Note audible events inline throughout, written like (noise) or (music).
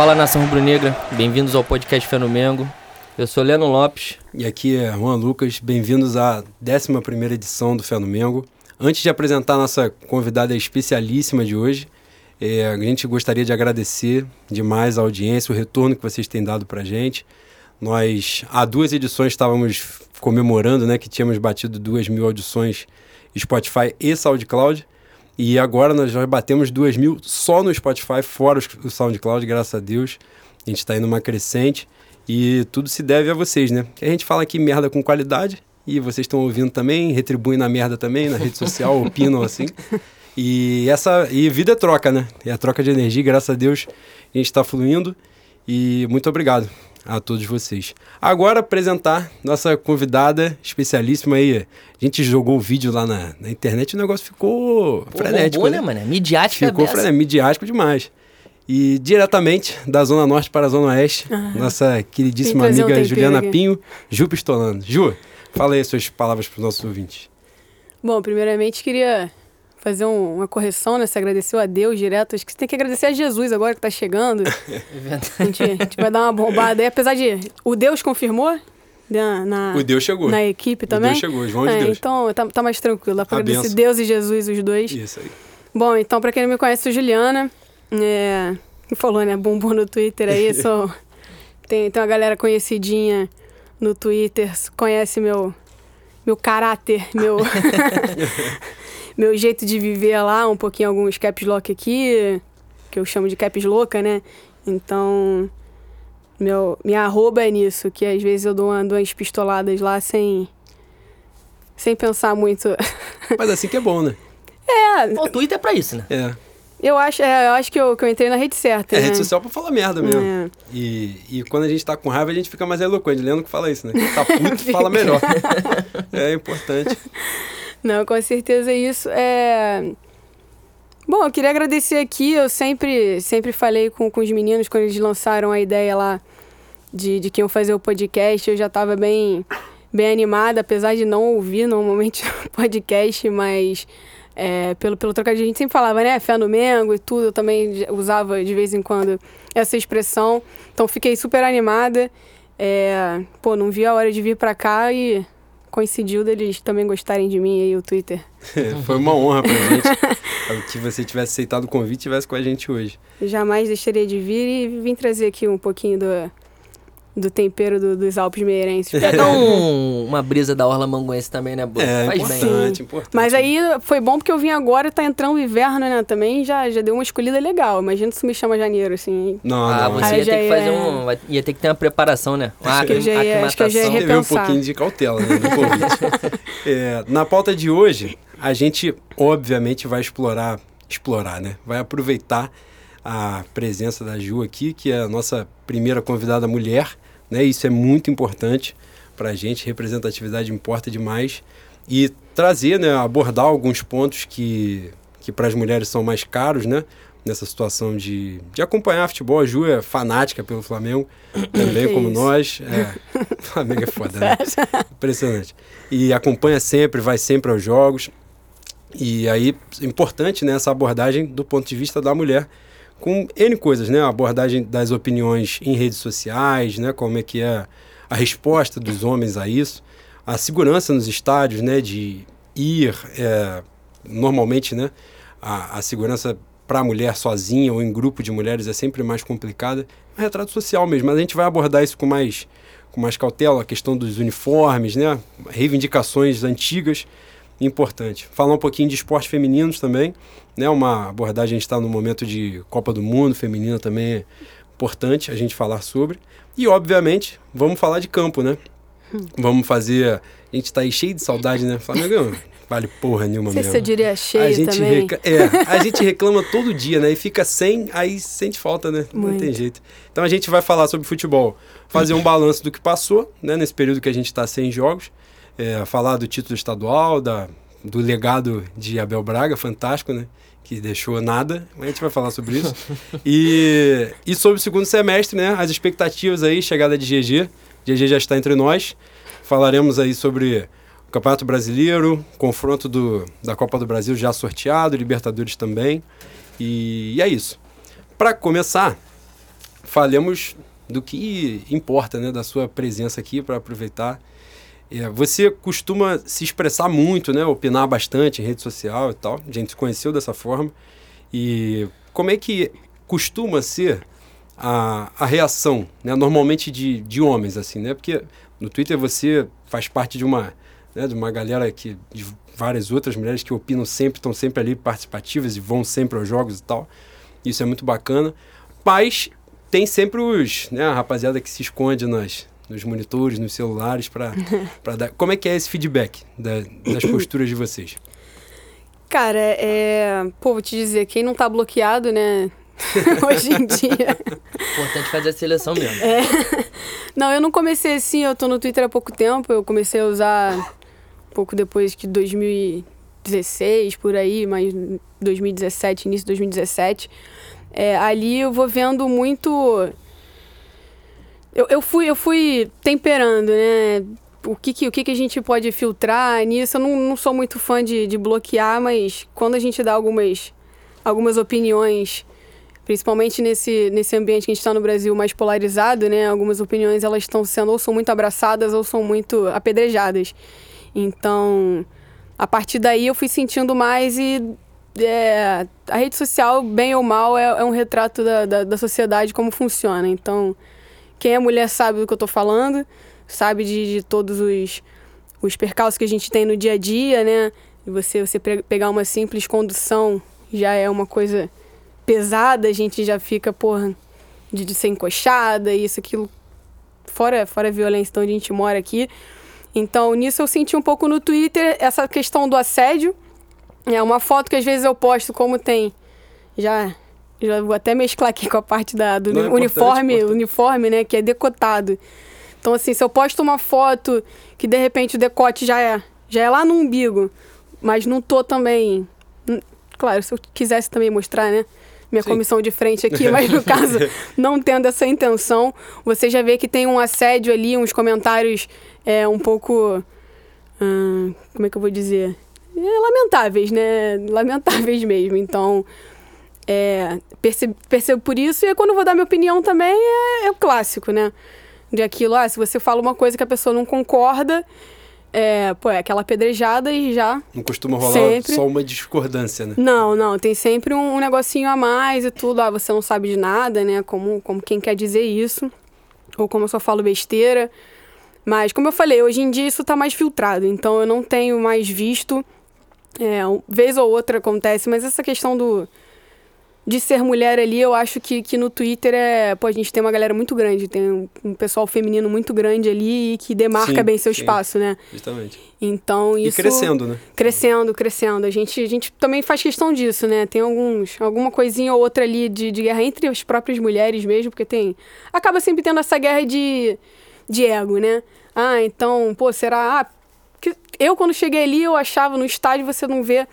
Fala nação rubro-negra, bem-vindos ao podcast Fenomengo. Eu sou Leno Lopes. E aqui é Juan Lucas, bem-vindos à 11 edição do Fenomengo. Antes de apresentar a nossa convidada especialíssima de hoje, é, a gente gostaria de agradecer demais a audiência, o retorno que vocês têm dado para a gente. Nós, há duas edições, estávamos comemorando né, que tínhamos batido duas mil audições Spotify e SoundCloud. E agora nós já batemos duas mil só no Spotify, fora o SoundCloud, graças a Deus. A gente está indo uma crescente e tudo se deve a vocês, né? A gente fala aqui merda com qualidade e vocês estão ouvindo também, retribuem na merda também, na rede social, (laughs) opinam assim. E essa e vida é troca, né? É a troca de energia, graças a Deus a gente está fluindo. E muito obrigado a todos vocês. Agora apresentar nossa convidada especialíssima aí. A gente jogou o vídeo lá na, na internet e o negócio ficou Pô, frenético. Bombou, né, mano? Midiático Ficou frenético, midiático demais. E diretamente da Zona Norte para a Zona Oeste, nossa queridíssima amiga um Juliana aqui. Pinho, Ju Pistolando. Ju, fala aí as suas palavras para os nossos ouvintes. Bom, primeiramente queria fazer um, uma correção, né? Você agradeceu a Deus direto. Acho que você tem que agradecer a Jesus agora que tá chegando. (laughs) É a, gente, a gente vai dar uma bombada aí, apesar de. O Deus confirmou? Na, na, o Deus chegou. Na equipe também? O Deus chegou, João de é, Deus. Então tá, tá mais tranquilo. Dá pra a agradecer benção. Deus e Jesus, os dois. Isso aí. Bom, então, pra quem não me conhece, sou Juliana. É, falou, né? Bumbum no Twitter aí. Sou, (laughs) tem, tem uma galera conhecidinha no Twitter, conhece meu, meu caráter, meu. (laughs) meu jeito de viver lá, um pouquinho alguns caps lock aqui, que eu chamo de caps louca, né? Então, meu, minha arroba é nisso, que às vezes eu dou, uma, dou umas pistoladas lá sem, sem pensar muito. (laughs) Mas assim que é bom, né? É. O Twitter é pra isso, né? É. Eu acho, é, eu acho que, eu, que eu entrei na rede certa. É né? rede social pra falar merda mesmo. É. E, e quando a gente tá com raiva, a gente fica mais eloquente. Leandro que fala isso, né? (laughs) Tá puto, fala melhor. (laughs) é importante. Não, com certeza isso. É... Bom, eu queria agradecer aqui. Eu sempre, sempre falei com, com os meninos quando eles lançaram a ideia lá de, de quem eu fazer o podcast. Eu já estava bem, bem animada, apesar de não ouvir normalmente (laughs) podcast, mas é, pelo, pelo trocadilho a gente sempre falava, né? Fé no Mengo e tudo. Eu também usava de vez em quando essa expressão. Então fiquei super animada. É, pô, não vi a hora de vir para cá e coincidiu deles também gostarem de mim aí, o Twitter. (laughs) Foi uma honra pra gente (laughs) que você tivesse aceitado o convite e estivesse com a gente hoje. Jamais deixaria de vir e vim trazer aqui um pouquinho do, do tempero do, dos Alpes Meirenses. (laughs) Pegar um, uma brisa da Orla Manguense também, né, Boa? É, Faz importante, bem. importante. Mas aí foi bom porque eu vim agora, tá entrando o inverno, né, também, já, já deu uma escolhida legal. Imagina se me chama janeiro, assim. Não, ah, não. você ia ter que fazer é... um... Ia ter que ter uma preparação, né? Uma acho, que já ia, acho que eu já ia repensar. um pouquinho de cautela, né, (laughs) é, na pauta de hoje, a gente, obviamente, vai explorar, explorar, né? Vai aproveitar a presença da Ju aqui, que é a nossa primeira convidada mulher, né? Isso é muito importante para a gente, representatividade importa demais. E trazer, né, abordar alguns pontos que, que para as mulheres são mais caros, né? Nessa situação de, de acompanhar futebol. A Ju é fanática pelo Flamengo, (coughs) também como isso? nós. É, (laughs) Flamengo é foda, né? Impressionante. E acompanha sempre, vai sempre aos jogos. E aí, importante né, essa abordagem do ponto de vista da mulher, com N coisas, né? A abordagem das opiniões em redes sociais, né? Como é que é a resposta dos homens a isso. A segurança nos estádios, né? De ir, é, normalmente, né? A, a segurança para a mulher sozinha ou em grupo de mulheres é sempre mais complicada. É um retrato social mesmo, mas a gente vai abordar isso com mais, com mais cautela, a questão dos uniformes, né? Reivindicações antigas importante. Falar um pouquinho de esportes femininos também, né? Uma abordagem, a gente está no momento de Copa do Mundo feminina também é importante a gente falar sobre. E, obviamente, vamos falar de campo, né? Hum. Vamos fazer... A gente está aí cheio de saudade, né? Flamengo vale porra nenhuma mesmo. Você diria cheio a gente também. Reca... É, a gente reclama todo dia, né? E fica sem, aí sente falta, né? Muito. Não tem jeito. Então a gente vai falar sobre futebol, fazer um balanço do que passou, né? Nesse período que a gente está sem jogos é, falar do título estadual, da, do legado de Abel Braga, fantástico, né? Que deixou nada, a gente vai falar sobre isso. e, e sobre o segundo semestre, né? As expectativas aí, chegada de GG. GG já está entre nós. Falaremos aí sobre o Campeonato Brasileiro, confronto do, da Copa do Brasil já sorteado, Libertadores também. E, e é isso. Para começar, falemos do que importa, né, da sua presença aqui para aproveitar. É, você costuma se expressar muito, né, opinar bastante em rede social e tal. A gente se conheceu dessa forma. E como é que costuma ser a, a reação, né, normalmente de, de homens, assim, né? Porque no Twitter você faz parte de uma, né, de uma galera que, de várias outras mulheres que opinam sempre, estão sempre ali participativas e vão sempre aos jogos e tal. Isso é muito bacana. Mas tem sempre os, né, a rapaziada que se esconde nas, nos monitores, nos celulares para (laughs) dar. Como é que é esse feedback da, das (coughs) posturas de vocês? Cara, é. Pô, vou te dizer, quem não tá bloqueado, né? (laughs) Hoje em dia. (laughs) Importante fazer a seleção mesmo. É. Não, eu não comecei assim, eu tô no Twitter há pouco tempo, eu comecei a usar um pouco depois de 2016, por aí, mas 2017, início de 2017. É, ali eu vou vendo muito. Eu, eu, fui, eu fui temperando, né? O que, que, o que, que a gente pode filtrar nisso? Eu não, não sou muito fã de, de bloquear, mas quando a gente dá algumas, algumas opiniões, principalmente nesse, nesse ambiente que a gente está no Brasil mais polarizado, né? Algumas opiniões elas estão sendo ou são muito abraçadas ou são muito apedrejadas. Então, a partir daí eu fui sentindo mais e é, a rede social, bem ou mal, é, é um retrato da, da, da, sociedade, como funciona. Então, quem é mulher sabe do que eu estou falando, sabe de, de, todos os, os percalços que a gente tem no dia a dia, né? E você, você pegar uma simples condução já é uma coisa pesada, a gente já fica, porra, de, de ser encoxada, isso, aquilo. Fora, fora a violência onde a gente mora aqui. Então, nisso eu senti um pouco no Twitter essa questão do assédio é uma foto que às vezes eu posto como tem. Já, já vou até mesclar aqui com a parte da, do Não, é uniforme, é uniforme, né? Que é decotado. Então, assim, se eu posto uma foto que de repente o decote já é, já é lá no umbigo, mas não tô também. Claro, se eu quisesse também mostrar, né? Minha Sim. comissão de frente aqui, mas no (laughs) caso, não tendo essa intenção, você já vê que tem um assédio ali, uns comentários é, um pouco. Hum, como é que eu vou dizer? é, lamentáveis, né? Lamentáveis mesmo. Então, é, percebo, percebo por isso. E quando eu vou dar minha opinião também, é, é o clássico, né? De aquilo, ah, se você fala uma coisa que a pessoa não concorda, é, pô, é aquela pedrejada e já. Não costuma rolar sempre... só uma discordância, né? Não, não, tem sempre um, um, negocinho a mais e tudo. Ah, você não sabe de nada, né? Como, como quem quer dizer isso. Ou como eu só falo besteira. Mas, como eu falei, hoje em dia isso tá mais filtrado. Então eu não tenho mais visto é, vez ou outra acontece, mas essa questão do de ser mulher ali, eu acho que, que no Twitter é. Pô, a gente tem uma galera muito grande, tem um, um pessoal feminino muito grande ali e que demarca sim, bem seu sim, espaço, né? Justamente. Então isso. E crescendo, né? Crescendo, crescendo. A gente, a gente também faz questão disso, né? Tem alguns, alguma coisinha ou outra ali de, de guerra entre as próprias mulheres mesmo, porque tem. Acaba sempre tendo essa guerra de, de ego, né? Ah, então, pô, será. Ah, que eu, quando cheguei ali, eu achava no estádio você não vê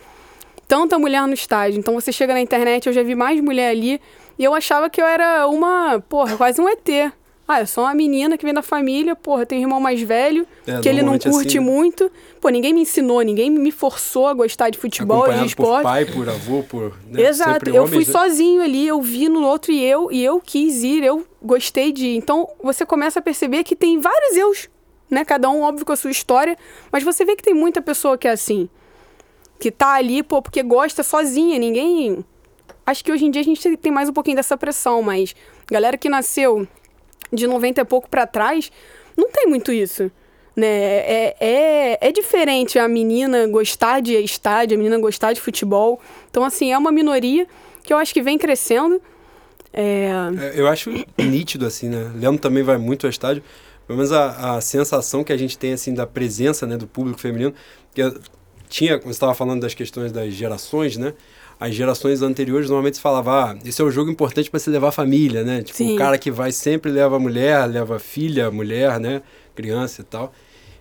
tanta mulher no estádio. Então você chega na internet, eu já vi mais mulher ali. E eu achava que eu era uma, porra, quase um ET. Ah, eu sou uma menina que vem da família, porra, tem um irmão mais velho, é, que ele não curte assim, né? muito. Pô, ninguém me ensinou, ninguém me forçou a gostar de futebol e de esporte. por pai, por avô, por... Né? Exato, eu fui né? sozinho ali, eu vi no outro e eu, e eu quis ir, eu gostei de ir. Então, você começa a perceber que tem vários eus né? Cada um, óbvio, com a sua história. Mas você vê que tem muita pessoa que é assim. Que tá ali, pô, porque gosta sozinha. Ninguém. Acho que hoje em dia a gente tem mais um pouquinho dessa pressão, mas galera que nasceu de 90 e pouco para trás, não tem muito isso. Né? É, é, é diferente a menina gostar de estádio, a menina gostar de futebol. Então, assim, é uma minoria que eu acho que vem crescendo. É... é eu acho nítido, assim, né? Leandro também vai muito ao estádio pelo menos a, a sensação que a gente tem assim da presença né, do público feminino, que tinha, como você estava falando das questões das gerações, né? As gerações anteriores normalmente se falava, ah, esse é um jogo importante para se levar a família, né? Tipo, Sim. o cara que vai sempre leva a mulher, leva a filha, mulher, né? Criança e tal.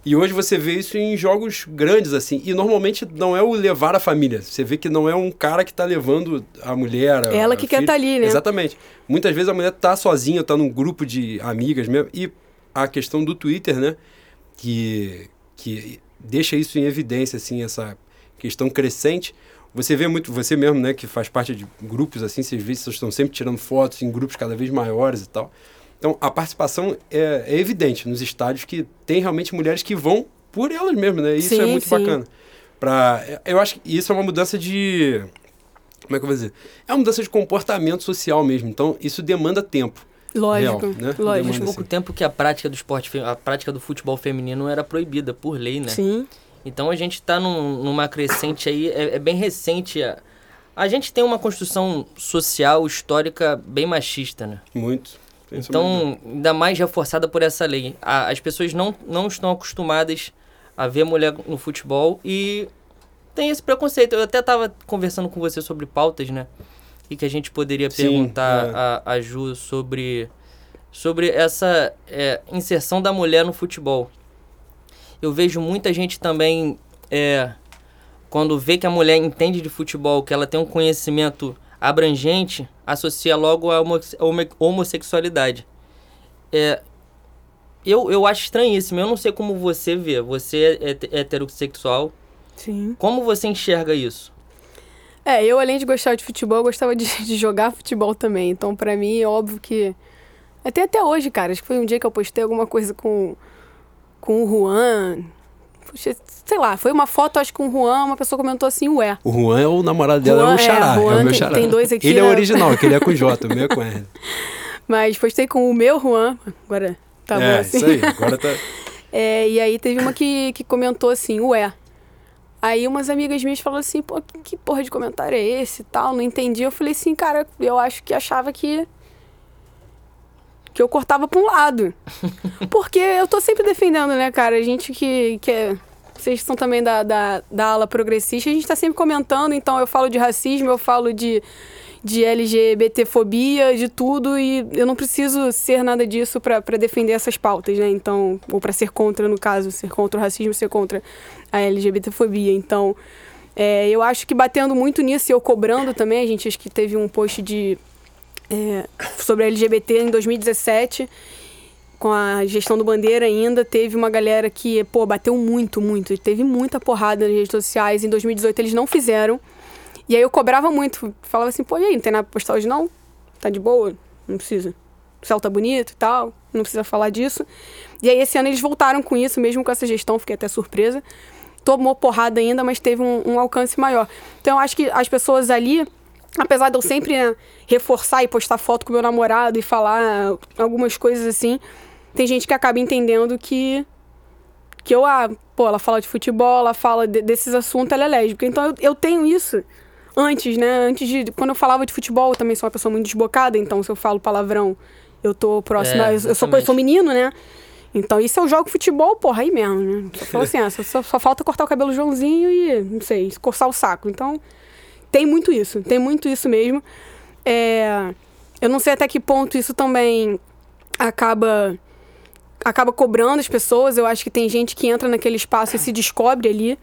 E hoje você vê isso em jogos grandes, assim. E normalmente não é o levar a família. Você vê que não é um cara que está levando a mulher. A, Ela que a quer estar tá ali, né? Exatamente. Muitas vezes a mulher está sozinha, está num grupo de amigas mesmo. E a questão do Twitter, né? Que, que deixa isso em evidência, assim, essa questão crescente. Você vê muito, você mesmo, né, que faz parte de grupos assim, vocês vê, vocês estão sempre tirando fotos em grupos cada vez maiores e tal. Então, a participação é, é evidente nos estádios que tem realmente mulheres que vão por elas mesmas, né? Isso é Sim, muito sim. bacana. Pra, eu acho que isso é uma mudança de. Como é que eu vou dizer? É uma mudança de comportamento social mesmo. Então, isso demanda tempo. Lógico, Real, né? lógico. Demanda Faz pouco assim. tempo que a prática do esporte, a prática do futebol feminino era proibida por lei, né? Sim. Então a gente está num, numa crescente aí, é, é bem recente. A, a gente tem uma construção social, histórica bem machista, né? Muito. Então, ainda mais reforçada por essa lei. A- as pessoas não, não estão acostumadas a ver mulher no futebol e tem esse preconceito. Eu até estava conversando com você sobre pautas, né? E que a gente poderia Sim, perguntar é. a, a Ju sobre, sobre essa é, inserção da mulher no futebol. Eu vejo muita gente também, é, quando vê que a mulher entende de futebol, que ela tem um conhecimento abrangente, associa logo a homo- homo- homossexualidade. É, eu, eu acho estranhíssimo, eu não sei como você vê. Você é hete- heterossexual. Sim. Como você enxerga isso? É, eu além de gostar de futebol, eu gostava de, (laughs) de jogar futebol também. Então, pra mim, é óbvio que. Até até hoje, cara. Acho que foi um dia que eu postei alguma coisa com, com o Juan. Puxa, sei lá, foi uma foto, acho que com o Juan, uma pessoa comentou assim, ué. O Juan é o namorado dela, Juan, é o Xará. é, É, Juan o meu tem- Xará. tem dois aqui, Ele é o né? original, que ele é com J, (laughs) o meu é com R. Mas postei com o meu Juan. Agora tá bom é, assim. isso aí. Agora tá. (laughs) É, e aí teve uma que, que comentou assim, ué. Aí umas amigas minhas falaram assim, pô, que, que porra de comentário é esse e tal? Não entendi. Eu falei assim, cara, eu acho que achava que. Que eu cortava pra um lado. (laughs) Porque eu tô sempre defendendo, né, cara? A gente que, que é. Vocês são também da, da, da ala progressista, a gente tá sempre comentando, então eu falo de racismo, eu falo de, de LGBTfobia, de tudo, e eu não preciso ser nada disso pra defender essas pautas, né? Então, ou pra ser contra, no caso, ser contra o racismo, ser contra a LGBTfobia. Então, é, eu acho que batendo muito nisso e eu cobrando também, a gente acho que teve um post de é, sobre a LGBT em 2017, com a gestão do Bandeira ainda, teve uma galera que, pô, bateu muito, muito. Teve muita porrada nas redes sociais. Em 2018 eles não fizeram. E aí eu cobrava muito. Falava assim, pô, e aí, não tem nada pra postar hoje não? Tá de boa? Não precisa. O céu tá bonito e tal, não precisa falar disso. E aí esse ano eles voltaram com isso, mesmo com essa gestão, fiquei até surpresa. Tomou porrada ainda, mas teve um, um alcance maior. Então eu acho que as pessoas ali, apesar de eu sempre né, reforçar e postar foto com meu namorado e falar algumas coisas assim, tem gente que acaba entendendo que que eu, ah, pô, ela fala de futebol, ela fala de- desses assuntos, ela é lésbica. Então eu, eu tenho isso antes, né? Antes de. Quando eu falava de futebol, eu também sou uma pessoa muito desbocada, então se eu falo palavrão, eu tô próxima. É, eu, eu sou, eu sou menino, né? Então, se eu jogo futebol, porra, aí mesmo, né? Assim, ah, só, só- só falta cortar o cabelo Joãozinho e, não sei, coçar o saco. Então, tem muito isso, tem muito isso mesmo. É, eu não sei até que ponto isso também acaba acaba cobrando as pessoas. Eu acho que tem gente que entra naquele espaço e se descobre ali,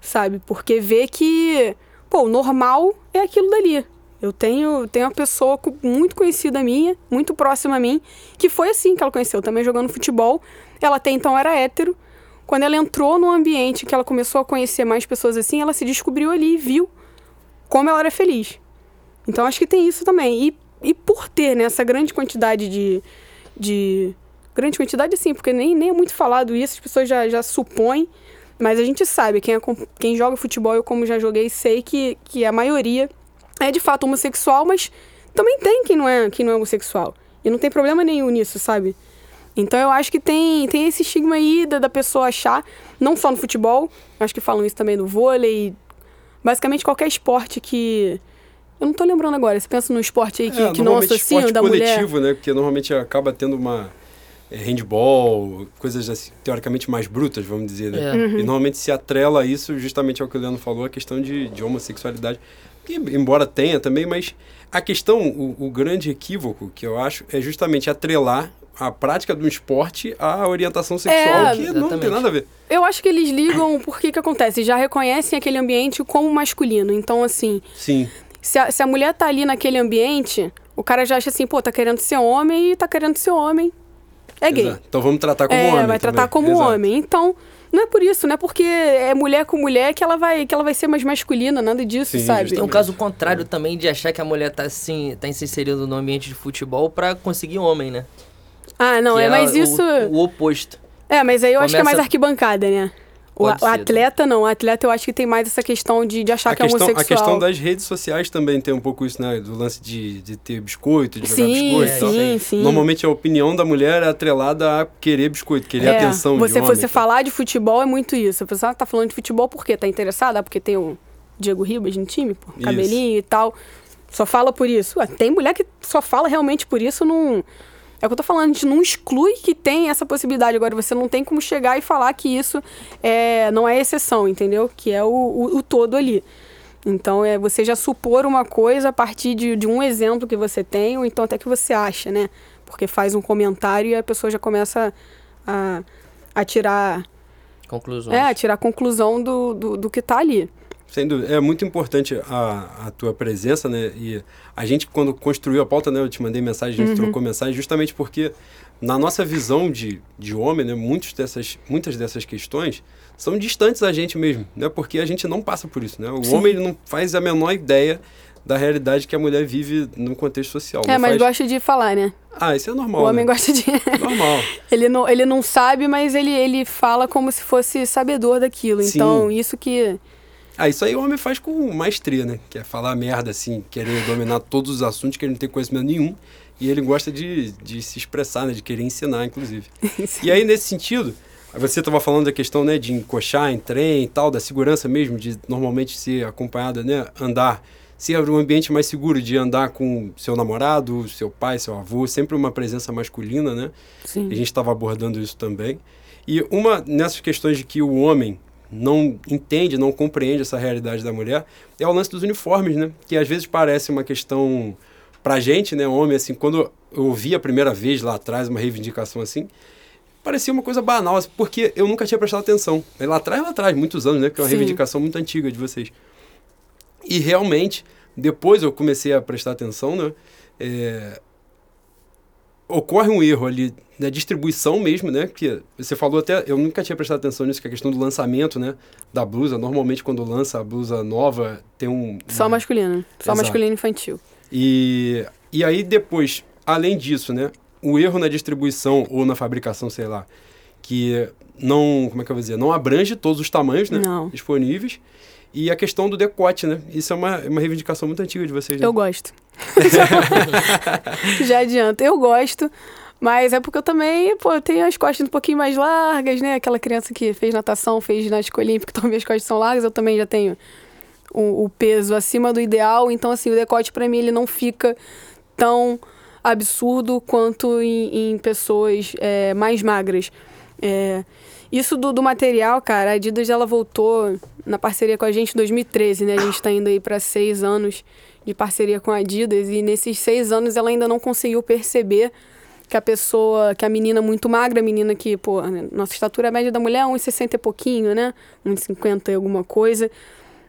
sabe? Porque vê que, pô, o normal é aquilo dali. Eu tenho, tenho uma pessoa muito conhecida minha, muito próxima a mim, que foi assim que ela conheceu, também jogando futebol. Ela até então era hétero. Quando ela entrou no ambiente que ela começou a conhecer mais pessoas assim, ela se descobriu ali e viu como ela era feliz. Então acho que tem isso também. E, e por ter né, essa grande quantidade de, de. Grande quantidade, sim, porque nem, nem é muito falado isso, as pessoas já, já supõem. Mas a gente sabe, quem, acom- quem joga futebol, eu como já joguei, sei que, que a maioria é de fato homossexual, mas também tem quem não é, quem não é homossexual. E não tem problema nenhum nisso, sabe? Então eu acho que tem, tem esse estigma aí da, da pessoa achar, não só no futebol, acho que falam isso também no vôlei, basicamente qualquer esporte que. Eu não tô lembrando agora, você pensa num esporte aí que, É, que não normalmente associam esporte da mulher. coletivo, né? Porque normalmente acaba tendo uma é, handball, coisas assim, teoricamente mais brutas, vamos dizer, né? É. Uhum. E normalmente se atrela a isso justamente ao que o Leandro falou, a questão de, de homossexualidade. Que, embora tenha também, mas a questão, o, o grande equívoco que eu acho é justamente atrelar a prática do esporte à orientação sexual, É, que não tem exatamente. nada a ver. Eu acho que eles ligam porque que acontece, já reconhecem aquele ambiente como masculino. Então, assim, Sim. se a, se a mulher tá ali naquele ambiente, o cara já acha assim, pô, tá querendo ser homem e tá querendo ser homem. É gay. Exato. Então vamos tratar como é, homem. vai tratar também. como Exato. homem. Então, Não é por isso, não é porque é mulher com mulher que ela vai, que ela vai ser mais masculina, nada disso, Sim, sabe? Tem um caso contrário também de achar que a mulher tá, assim, tá se inserindo no ambiente de futebol pra conseguir homem, né? Ah, não, Que é, mas o- isso. O, oposto. É, mas aí eu acho que é mais Começa- arquibancada, né? O, o atleta não, o atleta eu acho que tem mais essa questão de, de achar A que é questão, homossexual. a questão das redes sociais também tem um pouco isso, né? Do lance de, de ter biscoito, de jogar Sim, biscoito e tal. sim, sim. Normalmente a opinião da mulher é atrelada a querer biscoito, querer É, atenção Você de homem. você falar de futebol é muito isso. A pessoa tá falando de futebol por quê? Tá interessada? Porque tem o Diego Ribas no time, pô, Isso. cabelinho e tal. Só fala por isso. Ué, tem mulher que só fala realmente por isso, não. É o que eu tô falando, a gente não exclui que tem essa possibilidade. Agora, você não tem como chegar e falar que isso é, não é exceção, entendeu? Que é o, o, o todo ali. Então, é você já supor uma coisa a partir de, de um exemplo que você tem, ou então até que você acha, né? Porque faz um comentário e a pessoa já começa a, a tirar Conclusões. é, a tirar a conclusão do, do, do que tá ali. Sem dúvida. É muito importante a, a tua presença, né? E a gente, quando construiu a pauta, né? Eu te mandei mensagem, a gente Uhum. trocou mensagem, justamente porque, na nossa visão de, de homem, né? Muitos dessas, muitas dessas questões são distantes da gente mesmo, né? Porque a gente não passa por isso, né? O Sim. homem ele não faz a menor ideia da realidade que a mulher vive no contexto social. é, mas faz- gosta de falar, né? Ah, isso é normal, o homem né? gosta de. (laughs) Normal. ele, não, ele não sabe, mas ele, ele fala como se fosse sabedor daquilo. Sim. Então, isso que. Ah, isso aí o homem faz com maestria, né? Que é falar merda, assim, querer dominar todos os assuntos que ele não tem conhecimento nenhum. E ele gosta de, de se expressar, né? De querer ensinar, inclusive. (laughs) E aí, nesse sentido, você estava falando da questão, né? De encoxar em trem e tal, da segurança mesmo, de normalmente ser acompanhada, né? Andar, ser um ambiente mais seguro de andar com seu namorado, seu pai, seu avô, sempre uma presença masculina, né? Sim. A gente estava abordando isso também. E uma nessas questões de que o homem não entende, não compreende essa realidade da mulher, é o lance dos uniformes, né? Que às vezes parece uma questão pra gente, né, homem, assim, quando eu ouvi a primeira vez lá atrás uma reivindicação assim, parecia uma coisa banal, assim, porque eu nunca tinha prestado atenção. Aí Lá atrás, lá atrás, muitos anos, né, que é uma Sim. reivindicação muito antiga de vocês. E realmente, depois eu comecei a prestar atenção, né? é, ocorre um erro ali na distribuição mesmo, né? Que você falou até, eu nunca tinha prestado atenção nisso, que é a questão do lançamento, né? Da blusa. Normalmente, quando lança a blusa nova, tem um. Só uma- masculino. Só Exato. masculino infantil. E, e aí depois, além disso, né? O erro na distribuição ou na fabricação, sei lá, que não, como é que eu vou dizer, não abrange todos os tamanhos, né? Não. Disponíveis. E a questão do decote, né? Isso é uma, uma reivindicação muito antiga de vocês, né? Eu gosto. (laughs) Já adianta. Eu gosto. Mas é porque eu também, pô, eu tenho as costas um pouquinho mais largas, né? Aquela criança que fez natação, fez ginástica olímpica, (laughs) então minhas costas são largas. Eu também já tenho o, o peso acima do ideal. Então, assim, o decote pra mim, ele não fica tão absurdo quanto em, em pessoas é, mais magras. É, isso do, do material, cara, a Adidas ela voltou na parceria com a gente em 2013, né? A gente tá indo aí para seis anos de parceria com a Adidas e nesses seis anos ela ainda não conseguiu perceber que a pessoa, que a menina muito magra, a menina que, pô, nossa estatura média da mulher é 1,60 e pouquinho, né? 1,50 e alguma coisa.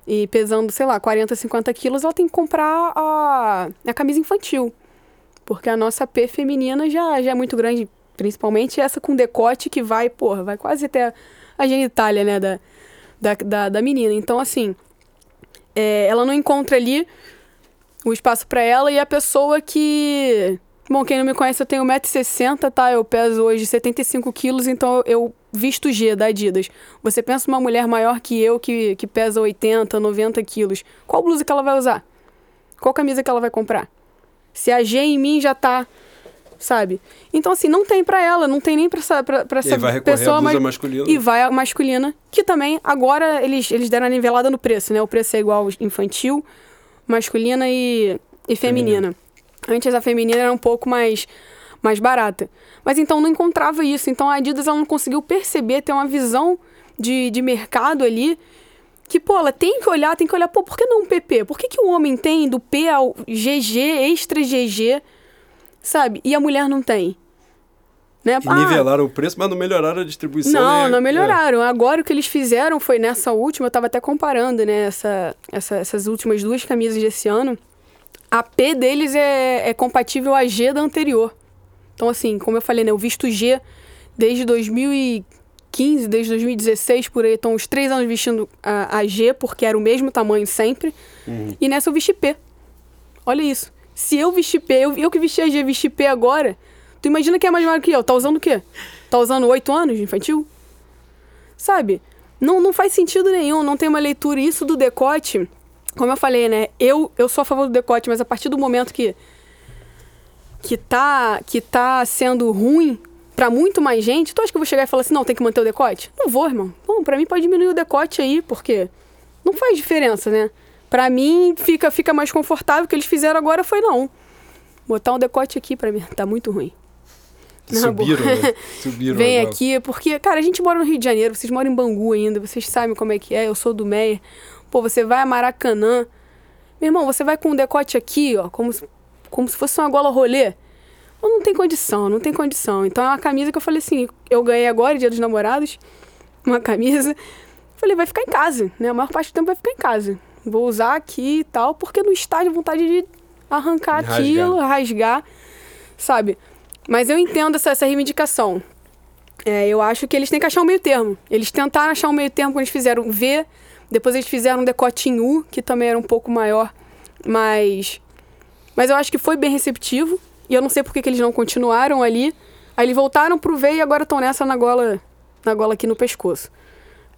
E pesando, sei lá, 40, 50 quilos, ela tem que comprar a, a camisa infantil. Porque a nossa P feminina já, já é muito grande, principalmente essa com decote que vai, porra, vai quase até a genitália, né, da, da, da, da menina. Então, assim, é, ela não encontra ali o espaço para ela e a pessoa que. Bom, quem não me conhece, eu tenho 1,60m, tá? Eu peso hoje 75 quilos, então eu visto G da Adidas. Você pensa uma mulher maior que eu, que, que pesa 80, 90 quilos. Qual blusa que ela vai usar? Qual camisa que ela vai comprar? Se a G em mim já tá, sabe? Então, assim, não tem pra ela, não tem nem pra essa, pra, pra essa vai pessoa mas- masculina. E vai a masculina, que também agora eles, eles deram a nivelada no preço, né? O preço é igual infantil, masculina e, e feminina. Antes a feminina era um pouco mais, mais barata. Mas então não encontrava isso. Então a Adidas ela não conseguiu perceber, ter uma visão de, de mercado ali. Que, pô, ela tem que olhar, tem que olhar, pô, por que não um PP? Por que, que o homem tem do P ao GG, extra GG, sabe? E a mulher não tem? Né? E nivelaram o preço, mas não melhoraram a distribuição. Não, né? não melhoraram. Agora o que eles fizeram foi nessa última, eu tava até comparando, né, essa, essa- essas últimas duas camisas desse ano. A P deles é, é compatível à G da anterior. Então, assim, como eu falei, né, eu visto G desde 2015, desde 2016, por aí, estão uns três anos vestindo a, a G, porque era o mesmo tamanho sempre. Uhum. E nessa eu vesti P. Olha isso. Se eu vestir P, eu, eu que vesti a G, vesti P agora, tu imagina quem é mais velho que eu? Tá usando o quê? Tá usando oito anos de infantil? Sabe? Não, não faz sentido nenhum, não tem uma leitura. Isso do decote, como eu falei, né? Eu, eu sou a favor do decote, mas a partir do momento que que tá, que tá sendo ruim pra muito mais gente, tu acha que eu vou chegar e falar assim, não, tem que manter o decote? Não vou, irmão. Bom, pra mim pode diminuir o decote aí, porque não faz diferença, né? Pra mim fica, fica mais confortável. O que eles fizeram agora foi não. Botar um decote aqui pra mim, tá muito ruim. Boa. Subiram, né? (laughs) Subiram Vem agora. aqui, porque, cara, a gente mora no Rio de Janeiro, vocês moram em Bangu ainda, vocês sabem como é que é, eu sou do Meia. Pô, você vai a Maracanã. Meu irmão, você vai com um decote aqui, ó, como se, como se fosse uma gola rolê. Pô, Não tem condição, não tem condição. Então é uma camisa que eu falei assim, eu ganhei agora, dia dos namorados, uma camisa. Falei, vai ficar em casa, né? A maior parte do tempo vai ficar em casa. Vou usar aqui e tal, porque no estádio vontade de arrancar Rasgar. aquilo, rasgar, sabe? Mas eu entendo essa, essa reivindicação. É, eu acho que eles têm que achar um meio termo. Eles tentaram achar um meio termo quando eles fizeram V, depois eles fizeram um decote em U, que também era um pouco maior, mas. Mas eu acho que foi bem receptivo. E eu não sei por que, que eles não continuaram ali. Aí eles voltaram pro V e agora estão nessa na gola, na gola aqui no pescoço.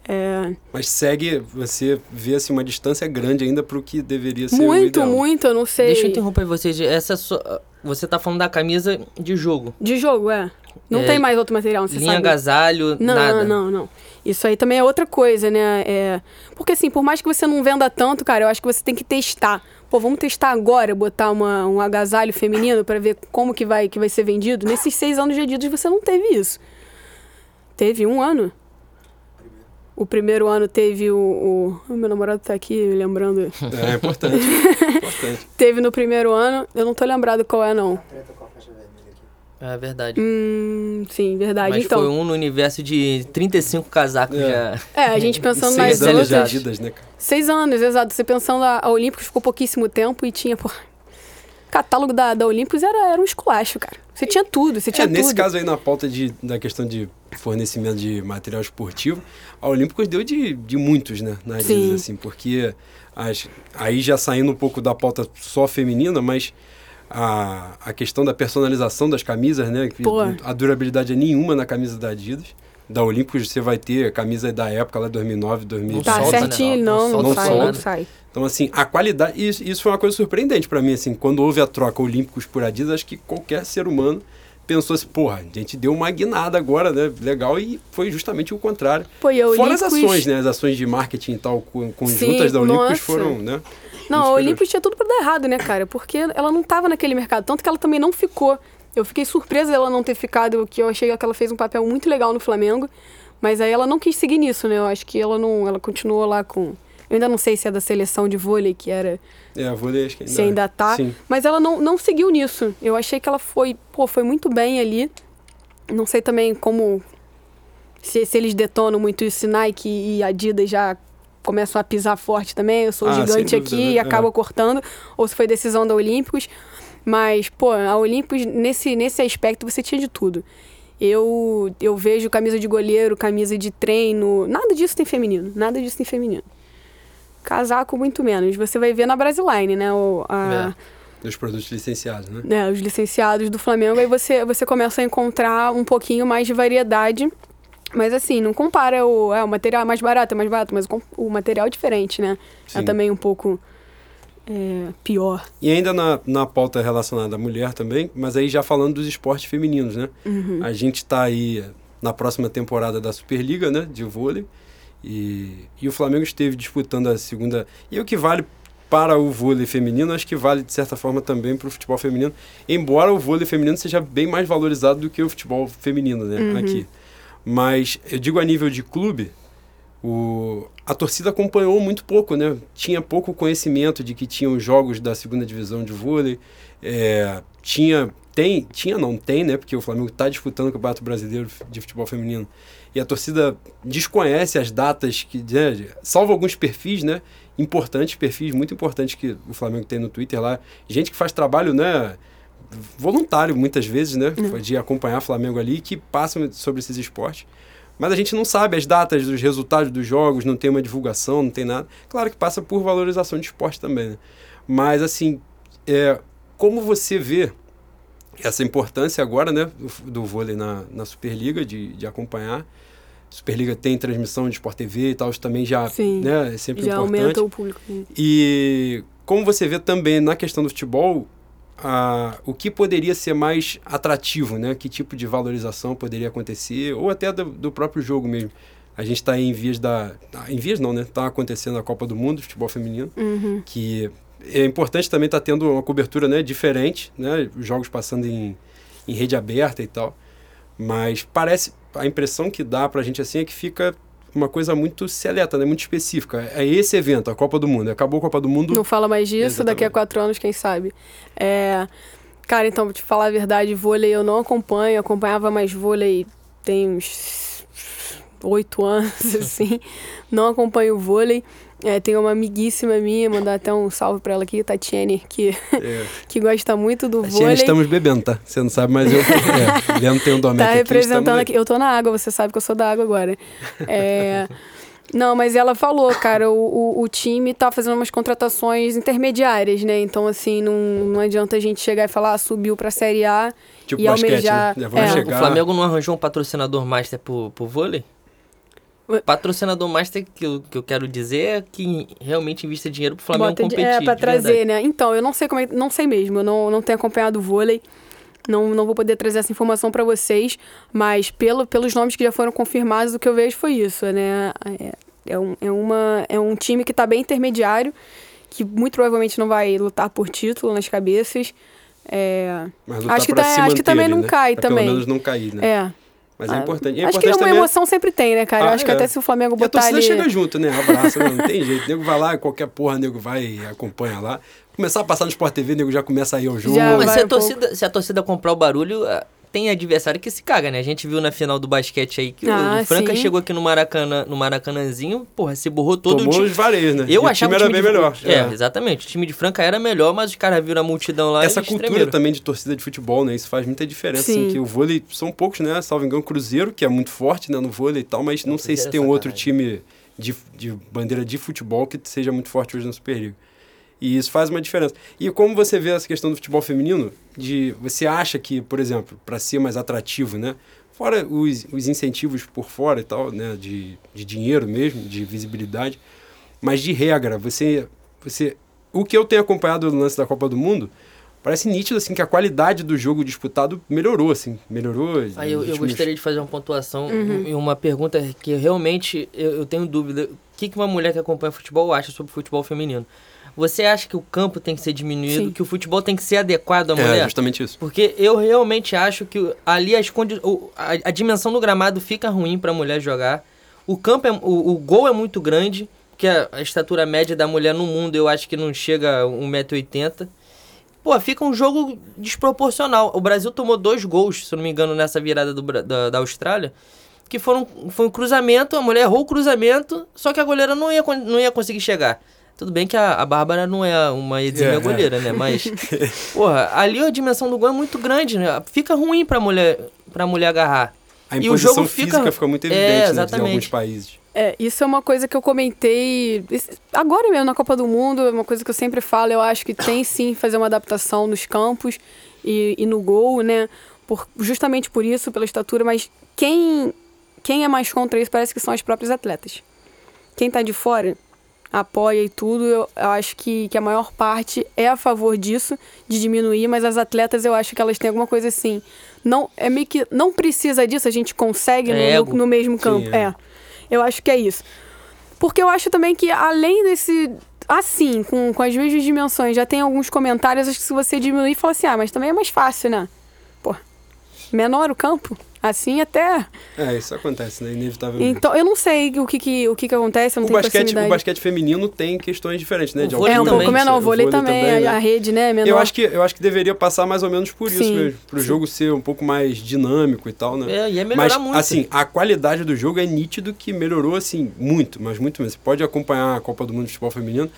É, Mas segue, você vê assim, uma distância grande ainda pro que deveria ser o muito, ideal. muito, eu não sei. Deixa eu interromper vocês. Essa só- você tá falando da camisa de jogo. De jogo, é. Não É, tem mais outro material, você Linha sabe. agasalho, Não, nada. não, não. Isso aí também é outra coisa, né? É... Porque assim, por mais que você não venda tanto, cara, eu acho que você tem que testar. Pô, vamos testar agora, botar uma, um agasalho feminino pra ver como que vai, que vai ser vendido. Nesses seis anos de Adidas você não teve isso. Teve um ano. O primeiro ano teve o, o... o meu namorado tá aqui me lembrando. É importante. (laughs) importante. Teve no primeiro ano, eu não tô lembrado qual é, não. Treta com a faixa vermelha aqui. É verdade. Hum, sim, verdade. Mas então, foi um no universo de 35 casacos É. já. é, a gente pensando nas Seis anos outras. Adidas, né? Seis anos, exato. Você pensando, a, a Olímpicos ficou pouquíssimo tempo e tinha, pô. Catálogo da, da Olímpicos era, era um esculacho, cara. Você tinha tudo, você tinha É, nesse tudo. caso aí, na pauta de, da questão de fornecimento de material esportivo, a Olímpicos deu de, de muitos, né, na Adidas, Sim. assim, porque as, aí já saindo um pouco da pauta só feminina, mas a, a questão da personalização das camisas, né, Pô. a durabilidade é nenhuma na camisa da Adidas. Da Olímpicos você vai ter a camisa da época lá 2009, 2000. Tá solta, né? certinho, Não não, não, solta, sai, não não solta. sai. Então, assim, a qualidade. Isso, isso foi uma coisa surpreendente pra mim, assim. Quando houve a troca Olímpicos por Adidas, acho que qualquer ser humano pensou assim, porra, a gente deu uma guinada agora, né? Legal, e foi justamente o contrário. Pô, a Fora as ações, né? As ações de marketing e tal, co- conjuntas Sim, da Olímpicos nossa. foram, né? Não, a. Olímpicos tinha tudo pra dar errado, né, cara? Porque ela não tava naquele mercado. Tanto que ela também não ficou. Eu fiquei surpresa dela não ter ficado, que eu achei que ela fez um papel muito legal no Flamengo. Mas aí ela não quis seguir nisso, né? Eu acho que ela não. Ela continuou lá com. Eu ainda não sei se é da seleção de vôlei, que era. É, vou ler, acho que ainda, se ainda tá. Sim. Mas ela não, não seguiu nisso. Eu achei que ela foi, pô, foi muito bem ali. Não sei também como. Se, se eles detonam muito isso, se Nike e Adidas já começam a pisar forte também. Eu sou Ah, gigante sem aqui dúvida, né? e acaba É. cortando. Ou se foi decisão da Olímpicos. Mas, pô, a Olímpicos, nesse, nesse aspecto, você tinha de tudo. Eu, eu vejo camisa de goleiro, camisa de treino. Nada disso tem feminino. Nada disso tem feminino. Casaco, muito menos. Você vai ver na Brasiline, né? O, a, Dos produtos licenciados, né? né, os licenciados do Flamengo, aí você, você começa a encontrar um pouquinho mais de variedade. Mas assim, não compara o, é, o material é mais barato, é mais barato, mas o, o material é diferente, né? É Sim. também um pouco é, pior. E ainda na, na pauta relacionada à mulher também, mas aí já falando dos esportes femininos, né? Uhum. A gente tá aí na próxima temporada da Superliga, né? De vôlei. E, e o Flamengo esteve disputando a segunda. E o que vale para o vôlei feminino, acho que vale de certa forma também para o futebol feminino. Embora o vôlei feminino seja bem mais valorizado do que o futebol feminino, né? Uhum. Aqui. Mas eu digo a nível de clube, o, a torcida acompanhou muito pouco, né? Tinha pouco conhecimento de que tinham jogos da segunda divisão de vôlei. É, tinha, tem, tinha não tem, né? Porque o Flamengo está disputando o Campeonato Brasileiro de Futebol Feminino. E a torcida desconhece as datas que, né, salvo alguns perfis, né? Importantes, perfis muito importantes que o Flamengo tem no Twitter lá. Gente que faz trabalho, né? Voluntário, muitas vezes, né? De acompanhar o Flamengo ali, que passam sobre esses esportes. Mas a gente não sabe as datas dos resultados dos jogos, não tem uma divulgação, não tem nada. Claro que passa por valorização de esporte também, né? Mas, assim, é, como você vê essa importância agora, né, do, do vôlei na, na Superliga, de, de acompanhar. Superliga tem transmissão de Sport TV e tal, isso também já Sim, né, é sempre já importante. aumenta o público. E como você vê também na questão do futebol, a, o que poderia ser mais atrativo, né? Que tipo de valorização poderia acontecer, ou até do, do próprio jogo mesmo. A gente está em vias da. Em vias não, né? Está acontecendo a Copa do Mundo de futebol feminino, Uhum. que é importante também estar tendo uma cobertura né, diferente, né? Os jogos passando em, em rede aberta e tal. Mas parece. A impressão que dá pra gente assim é que fica uma coisa muito seleta, né? Muito específica. É esse evento, a Copa do Mundo. Acabou a Copa do Mundo. Não fala mais disso, daqui a Exatamente. quatro anos, quem sabe. É, cara, então, pra te falar a verdade, vôlei eu não acompanho, acompanhava mais vôlei tem uns oito anos, (laughs) assim. Não acompanho vôlei. É, tem uma amiguíssima minha, mandar até um salve pra ela aqui, Tatiane, que, É. (laughs) que gosta muito do Tia, vôlei. estamos bebendo, tá? Você não sabe, mas eu. É, Leandro tem um Domecq Tá aqui. representando aqui. Eu tô na água, você sabe que eu sou da água agora. É, (laughs) Não, mas ela falou, cara, o, o, o time tá fazendo umas contratações intermediárias, né? Então, assim, não, não adianta a gente chegar e falar, ah, subiu pra Série A Tipo e basquete, almejar. né? É, chegar. O Flamengo não arranjou um patrocinador master pro, pro vôlei? Patrocinador master que eu, que eu quero dizer é que realmente invista dinheiro pro Flamengo bota de- competir. É, pra trazer, verdade. né? Então, eu não sei como é, não sei mesmo, eu não, não tenho acompanhado o vôlei. Não, não vou poder trazer essa informação pra vocês, mas pelo, pelos nomes que já foram confirmados, o que eu vejo foi isso, né? É, é, um, é, uma, é um time que tá bem intermediário, que muito provavelmente não vai lutar por título nas cabeças. É, Mas lutar acho que pra tá- se acho que também não né? cai Pra também. Pelo menos não cair, né? é. Mas é Ah, importante. É acho que importante uma também. emoção sempre tem, né, cara? eu Ah, acho que é. até se o Flamengo E a botar torcida ali... chega junto, né? Abraça, não, não tem jeito. O nego vai lá, qualquer porra, o nego vai e acompanha lá. Começar a passar no Sport TV, o nego já começa a ir ao jogo. Já Mas se a, um pouco. torcida, se a torcida comprar o barulho, tem adversário que se caga, né? A gente viu na final do basquete aí que o- Ah, o Franca sim. chegou aqui no Maracanã, no Maracanãzinho, porra, se borrou todo Tomou o time. os vareios, né? Eu E o achava time o era bem de- melhor. É, exatamente. O time de Franca era melhor, mas os caras viram a multidão lá Essa e cultura também de torcida de futebol, né? Isso faz muita diferença. Sim. Assim, que o vôlei, são poucos, né? Salvo engano, Cruzeiro, que é muito forte né, no vôlei e tal, mas não, Não, sei se tem é um outro time de, de bandeira de futebol que seja muito forte hoje na Superliga. E isso faz uma diferença. E como você vê essa questão do futebol feminino, de você acha que, por exemplo, para ser mais atrativo, né? Fora os, os incentivos por fora e tal, né? De, de dinheiro mesmo, de visibilidade. Mas de regra, você, você. O que eu tenho acompanhado no lance da Copa do Mundo, parece nítido assim que a qualidade do jogo disputado melhorou, assim. Melhorou. Aí eu, eu gostaria de fazer uma pontuação Uhum. e uma pergunta que realmente eu, eu tenho dúvida. O que, que uma mulher que acompanha futebol acha sobre futebol feminino? Você acha que o campo tem que ser diminuído, Sim. que o futebol tem que ser adequado à É, mulher? justamente isso. Porque eu realmente acho que ali as condi o- a, a dimensão do gramado fica ruim pra mulher jogar. O campo é, o, o gol é muito grande, porque a, a estatura média da mulher no mundo eu acho que não chega a 1,80m. Pô, fica um jogo desproporcional. O Brasil tomou dois gols, se eu não me engano, nessa virada do da, da Austrália. Que foram, foi um cruzamento, a mulher errou o cruzamento, só que a goleira não ia, não ia conseguir chegar. Tudo bem que a, a Bárbara não é uma exímia É, é. goleira, né? Mas, (laughs) porra, ali a dimensão do gol é muito grande, né? Fica ruim pra mulher, pra mulher agarrar. A E o jogo fica- física fica muito É, evidente né, em alguns países. É, isso é uma coisa que eu comentei agora mesmo na Copa do Mundo, é uma coisa que eu sempre falo, eu acho que tem sim que fazer uma adaptação nos campos e, e no gol, né? Por, justamente por isso, pela estatura, mas quem, quem é mais contra isso parece que são as próprias atletas. Quem tá de fora apoia e tudo, eu, acho que, que a maior parte é a favor disso, de diminuir, mas as atletas eu acho que elas têm alguma coisa assim. Não, é meio que não precisa disso, a gente consegue É no- no, no mesmo campo. é. é. Eu acho que é isso. Porque eu acho também que além desse. Assim, com, com as mesmas dimensões, já tem alguns comentários, acho que se você diminuir, fala assim, ah, mas também é mais fácil, né? Menor o campo. Assim até. É, isso acontece, né? Inevitavelmente. Então, eu não sei o que, que, o que, que acontece, eu não o, tenho basquete, o basquete feminino tem questões diferentes, né? De É um pouco menor, o vôlei, também, né? a rede, né, é menor. Eu acho, que, eu acho que deveria passar mais ou menos por isso Sim, mesmo. Pro sim. jogo ser um pouco mais dinâmico e tal, né? É, ia melhorar mas, muito. assim, a qualidade do jogo é nítido que melhorou, assim, muito, mas muito mesmo. Você pode acompanhar a Copa do Mundo de Futebol Feminino,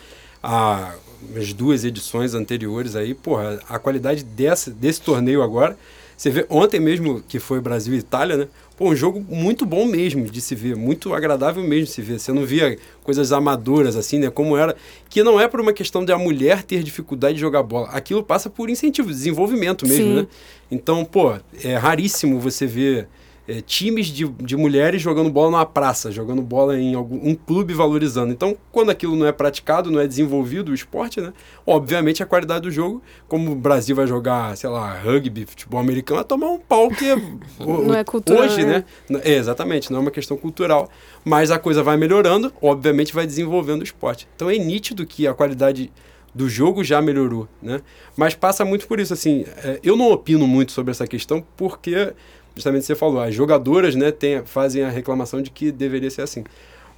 a, as duas edições anteriores aí, porra, a qualidade dessa, desse torneio agora Você vê, ontem mesmo, que foi Brasil e Itália, né? Pô, um jogo muito bom mesmo de se ver, muito agradável mesmo de se ver. Você não via coisas amadoras assim, né? Como era. Que não é por uma questão de a mulher ter dificuldade de jogar bola. Aquilo passa por incentivo, desenvolvimento mesmo, Sim. né? Então, pô, é raríssimo você ver é, times de, de mulheres jogando bola numa praça, jogando bola em algum um clube valorizando. Então, quando aquilo não é praticado, não é desenvolvido o esporte, né? Obviamente a qualidade do jogo, como o Brasil vai jogar, sei lá, rugby, futebol americano, vai tomar um pau que é, (laughs) o- Não é cultural, hoje, né? né? É, exatamente, não é uma questão cultural. Mas a coisa vai melhorando, obviamente vai desenvolvendo o esporte. Então é nítido que a qualidade do jogo já melhorou, né? Mas passa muito por isso, assim, é, eu não opino muito sobre essa questão porque, justamente você falou, as jogadoras, né, tem, fazem a reclamação de que deveria ser assim.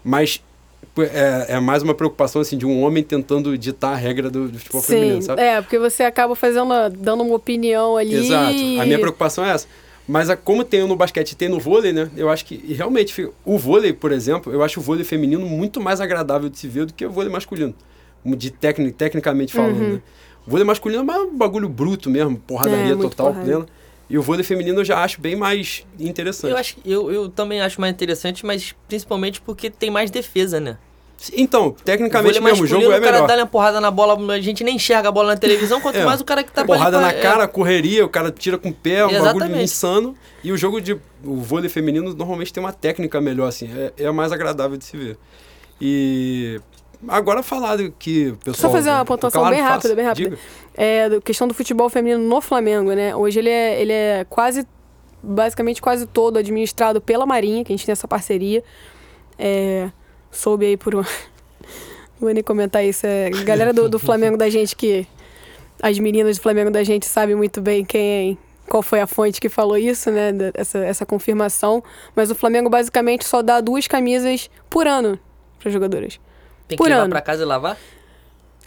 Mas é, é mais uma preocupação, assim, de um homem tentando ditar a regra do, do futebol feminino, Sim, sabe? é, porque você acaba fazendo, dando uma opinião ali. Exato. A minha preocupação é essa. Mas a- como tem no basquete e tem no vôlei, né? Eu acho que realmente o vôlei, por exemplo, eu acho o vôlei feminino muito mais agradável de se ver do que o vôlei masculino. De tecni, tecnicamente falando, Uhum. né? O vôlei masculino é um bagulho bruto mesmo, porradaria É, total porrada. plena. E o vôlei feminino eu já acho bem mais interessante. Eu, acho, eu, eu também acho mais interessante, mas principalmente porque tem mais defesa, né? Então, tecnicamente vôlei mesmo, o jogo é o cara melhor. dá uma porrada na bola, a gente nem enxerga a bola na televisão, quanto É. mais o cara que tá Porrada ali na pra- é, cara, correria, o cara tira com o pé, um bagulho Exatamente. insano. E o jogo de. O vôlei feminino normalmente tem uma técnica melhor, assim. É, é mais agradável de se ver. E. Agora falar do que o pessoal. Só fazer uma pontuação Claro, bem rápida, bem rápida. Diga. É, do- questão do futebol feminino no Flamengo, né? Hoje ele é, ele é quase, basicamente quase todo administrado pela Marinha, que a gente tem essa parceria. É, soube aí por uma... (laughs) Não vou nem comentar isso. É, galera do, do Flamengo da gente que... As meninas do Flamengo da gente sabem muito bem quem... Qual foi a fonte que falou isso, né? Essa, essa confirmação. Mas o Flamengo basicamente só dá duas camisas por ano para jogadoras. Tem que por levar ano. pra casa e lavar?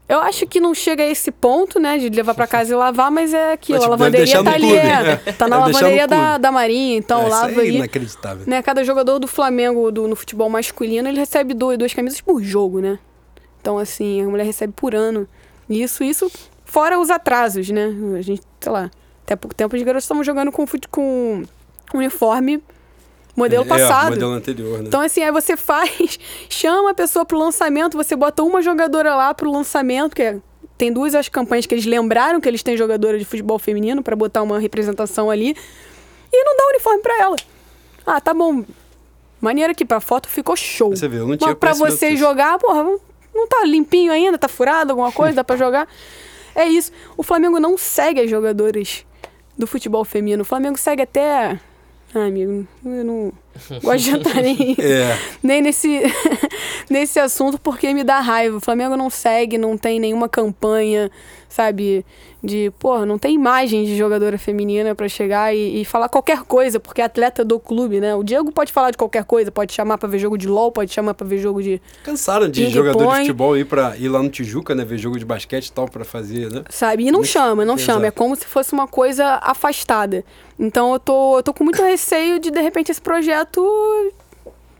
Eu acho que não chega a esse ponto, né, de levar pra casa e lavar, mas é aquilo, Mas, a tipo, deve lavanderia tá ali, é, é. tá na no lavanderia da, da Marinha, então É, lava isso aí é aí. inacreditável. Né, cada jogador do Flamengo do, no futebol masculino, ele recebe duas, duas camisas por jogo, né? Então, assim, a mulher recebe por ano. Isso, isso, fora os atrasos, né? A gente, sei lá, até pouco tempo os garotos estavam jogando com, fute- com uniforme modelo É, passado. modelo anterior, né? Então, assim, aí você faz, (laughs) chama a pessoa pro lançamento, você bota uma jogadora lá pro lançamento, que é- tem duas as campanhas que eles lembraram que eles têm jogadora de futebol feminino pra botar uma representação ali, e não dá uniforme pra ela. Ah, tá bom. Maneiro aqui, pra foto ficou show. Você vê, eu não tinha Mas pra conhecimento você jogar, porra, não tá limpinho ainda, tá furado alguma (laughs) coisa, dá pra jogar. É isso. O Flamengo não segue as jogadoras do futebol feminino. O Flamengo segue até. Ah, amigo, eu não gosto de entrar nem, (laughs) É, nem nesse, (laughs) nesse assunto porque me dá raiva. O Flamengo não segue, não tem nenhuma campanha, sabe? De, porra, não tem imagem de jogadora feminina pra chegar e, e falar qualquer coisa, porque é atleta do clube, né? O Diego pode falar de qualquer coisa, pode chamar pra ver jogo de LOL, pode chamar pra ver jogo de. cansaram de jogador de futebol ir, pra, ir lá no Tijuca, né? Ver jogo de basquete e tal, pra fazer, né? Sabe? E não chama, não chama. É como se fosse uma coisa afastada. Então eu tô, eu tô com muito receio de, de repente, esse projeto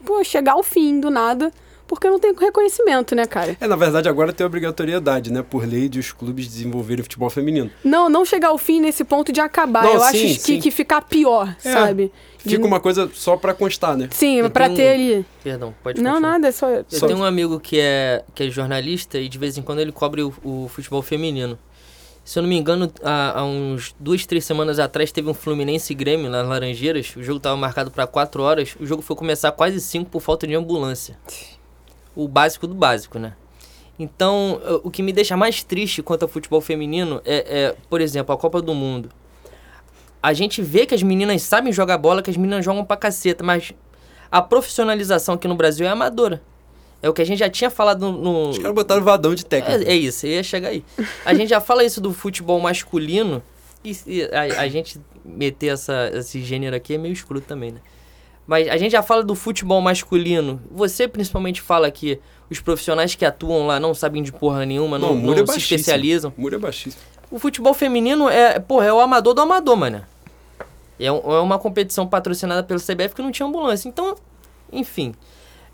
pô, chegar ao fim do nada, porque não tem reconhecimento, né, cara? É, na verdade, agora tem obrigatoriedade, né? Por lei de os clubes desenvolverem futebol feminino. Não, não chegar ao fim nesse ponto de acabar. Não, eu sim, acho que, sim. que ficar pior, É, sabe? De- Fica uma coisa só pra constar, né? Sim, Eu pra tenho ter um- ali. Perdão, pode Não, continuar. nada, é só. Eu só- tenho um amigo que é, que é jornalista e de vez em quando ele cobre o, o futebol feminino. Se eu não me engano, há, há uns duas, três semanas atrás teve um Fluminense Grêmio nas Laranjeiras. O jogo estava marcado para quatro horas. O jogo foi começar quase cinco por falta de ambulância. O básico do básico, né? Então, o que me deixa mais triste quanto ao futebol feminino é, é, por exemplo, a Copa do Mundo. A gente vê que as meninas sabem jogar bola, que as meninas jogam pra caceta, mas a profissionalização aqui no Brasil é amadora. É o que a gente já tinha falado no. Os caras botaram vadão de técnico. É, é isso, ia chegar aí. A gente já fala isso do futebol masculino e, e a, a gente meter essa, esse gênero aqui é meio escroto também, né? Mas a gente já fala do futebol masculino. Você principalmente fala que os profissionais que atuam lá não sabem de porra nenhuma, não, não, muro é se especializam. O muro é baixíssimo. O futebol feminino é, porra, é o amador do amador, mano. É, um- é uma competição patrocinada pelo CBF que não tinha ambulância. Então, enfim.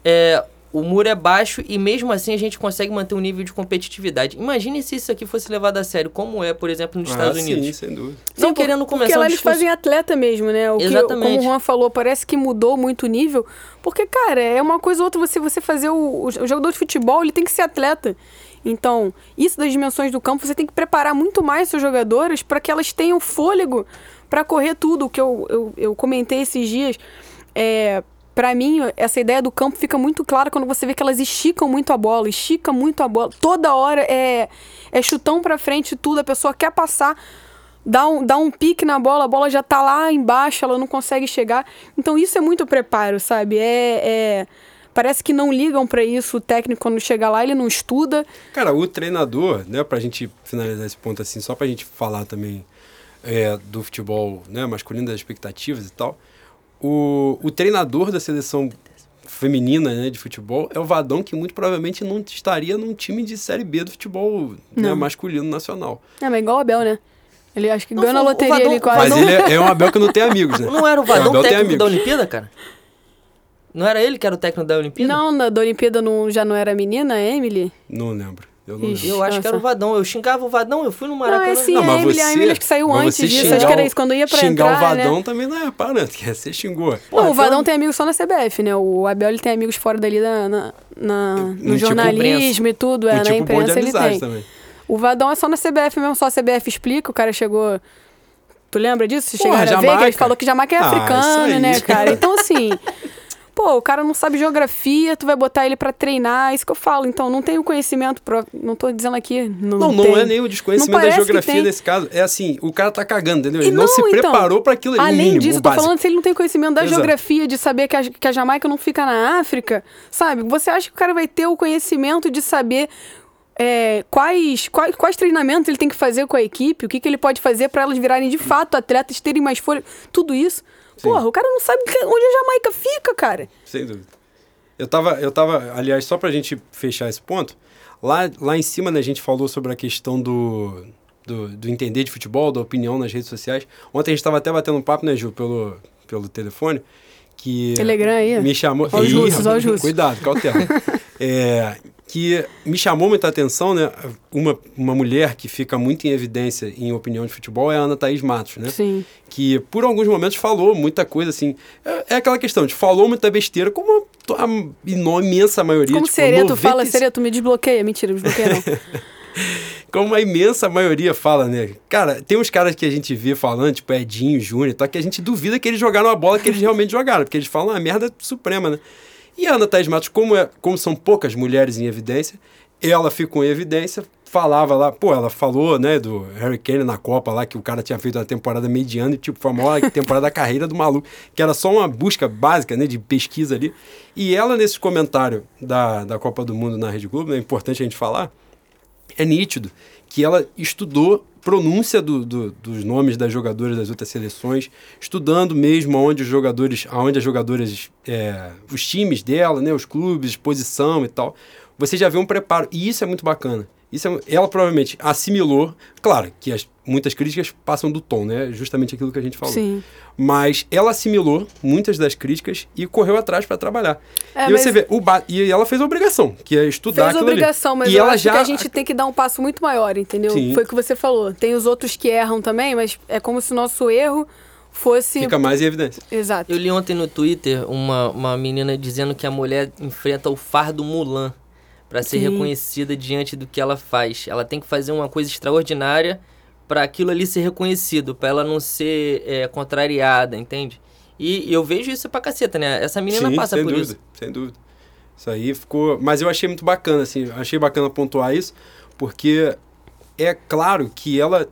É, o muro é baixo e mesmo assim a gente consegue manter um nível de competitividade. Imagine se isso aqui fosse levado a sério, como é, por exemplo, nos Ah, Estados sim, Unidos. sem dúvida. Não Sim, querendo Porque começar lá um eles discurso... fazem atleta mesmo, né? O que, Exatamente. como o Juan falou, parece que mudou muito o nível. Porque, cara, é uma coisa ou outra você, você fazer o, o jogador de futebol, ele tem que ser atleta. Então, isso das dimensões do campo, você tem que preparar muito mais seus jogadoras para que elas tenham fôlego para correr tudo. O que eu, eu, eu comentei esses dias. É, para mim, essa ideia do campo fica muito clara quando você vê que elas esticam muito a bola, estica muito a bola. Toda hora é, é chutão pra frente tudo, a pessoa quer passar, dá um, dá um pique na bola, a bola já tá lá embaixo, ela não consegue chegar. Então isso é muito preparo, sabe? É, é- parece que não ligam pra isso, o técnico quando chega lá, ele não estuda. Cara, o treinador, né, pra gente finalizar esse ponto assim, só pra gente falar também é, do futebol né, masculino, das expectativas e tal, o, o treinador da seleção feminina né, de futebol é o Vadão, que muito provavelmente não estaria num time de Série B do futebol né, masculino nacional. É, mas igual o Abel, né? Ele acho que Não, ganhou na o- o loteria Vadão- ali quase. Mas ele é, (laughs) é um Abel que não tem amigos, né? Não era o Vadão Abel tem técnico da. Olimpíada, cara? Não era ele que era o técnico da Olimpíada? Não, na, da Olimpíada não, já não era menina, a Emily? Não lembro. Eu não Ixi. Eu acho que era o Nossa. Vadão. Eu xingava o Vadão, eu fui no Não, Maracanã. é sim, Não, a mas Emily, você, a Emily acho que saiu antes disso, xingar acho que era isso, quando ia pra Xingar entrar, o Vadão né? também não é parâmetro, que você xingou. Não, o Vadão então- tem amigos só na CBF, né? O Abel ele tem amigos fora dali na, na- na- no tipo jornalismo e tudo, é, na tipo imprensa ele tem. também. O Vadão é só na CBF mesmo, só a CBF explica, o cara chegou. Tu lembra disso? Porra, chegaram a ver que ele falou que Jamaica é Ah, aí. né, cara? Então, assim. (laughs) Pô, o cara não sabe geografia, tu vai botar ele pra treinar, é isso que eu falo. Então, não tem o conhecimento, pro... não tô dizendo aqui. Não, Não, não é nem o desconhecimento Não da geografia nesse caso. É assim, o cara tá cagando, entendeu? Ele não, se então, preparou pra aquilo ali. Além mínimo, disso, eu tô básico. falando se ele não tem conhecimento da Exato. geografia, de saber que a, que a Jamaica não fica na África, sabe? Você acha que o cara vai ter o conhecimento de saber é, quais, quais, quais treinamentos ele tem que fazer com a equipe, o que, que ele pode fazer pra elas virarem de fato atletas, terem mais folha, tudo isso. Porra, o cara não sabe onde a Jamaica fica, cara. Sem dúvida. Eu tava, eu tava, aliás, só pra gente fechar esse ponto, lá, lá em cima, né, a gente falou sobre a questão do, do, do entender de futebol, da opinião nas redes sociais. Ontem a gente tava até batendo um papo, né, Ju, pelo, pelo telefone, que... Telegram aí. Me chamou... Os Ih, russos, ó os russos. Cuidado, cautela. (laughs) é, que me chamou muita atenção, né, uma, uma mulher que fica muito em evidência em opinião de futebol é a Ana Thaís Matos, né? Sim. que por alguns momentos falou muita coisa assim. É, é aquela questão de falou muita besteira, como a, imensa maioria. Como tipo, seria, tu 90 fala, seria, tu me desbloqueia. Mentira, desbloqueia não. (laughs) Como a imensa maioria fala, né? Cara, tem uns caras que a gente vê falando, tipo Edinho, Júnior, tá? que a gente duvida que eles jogaram a bola que eles realmente jogaram, porque eles falam uma merda suprema, né? E a Ana Thaís Matos, como, é, como são poucas mulheres em evidência, ela ficou em evidência, falava lá, pô, ela falou, né, do Harry Kane na Copa lá, que o cara tinha feito uma temporada mediana e, tipo, foi a maior (laughs) temporada da carreira do maluco, que era só uma busca básica, né, de pesquisa ali. E ela, nesse comentário da, da Copa do Mundo na Rede Globo, né, é importante a gente falar, é nítido que ela estudou pronúncia do- do- dos nomes das jogadoras das outras seleções, estudando mesmo aonde os jogadores, aonde as jogadoras, é, os times dela, né, os clubes, posição e tal. Você já vê um preparo e isso é muito bacana. Isso é- ela provavelmente assimilou, claro que as, muitas críticas passam do tom, né? Justamente aquilo que a gente falou. Sim. Mas ela assimilou muitas das críticas e correu atrás para trabalhar. É, e você vê, o ba- e ela fez a obrigação, que é estudar Fez aquilo ali. obrigação, mas e eu ela acho já que a gente tem que dar um passo muito maior, entendeu? Sim. Foi o que você falou. Tem os outros que erram também, mas é como se o nosso erro fosse. fica mais em evidência. Exato. Eu li ontem no Twitter uma, uma menina dizendo que a mulher enfrenta o fardo Mulan para ser Sim. reconhecida diante do que ela faz. Ela tem que fazer uma coisa extraordinária para aquilo ali ser reconhecido, para ela não ser é, contrariada, entende? E eu vejo isso pra caceta, né? Essa menina Sim, passa sem por dúvida, isso. sem dúvida. Isso aí ficou. Mas eu achei muito bacana, assim, achei bacana pontuar isso, porque é claro que ela,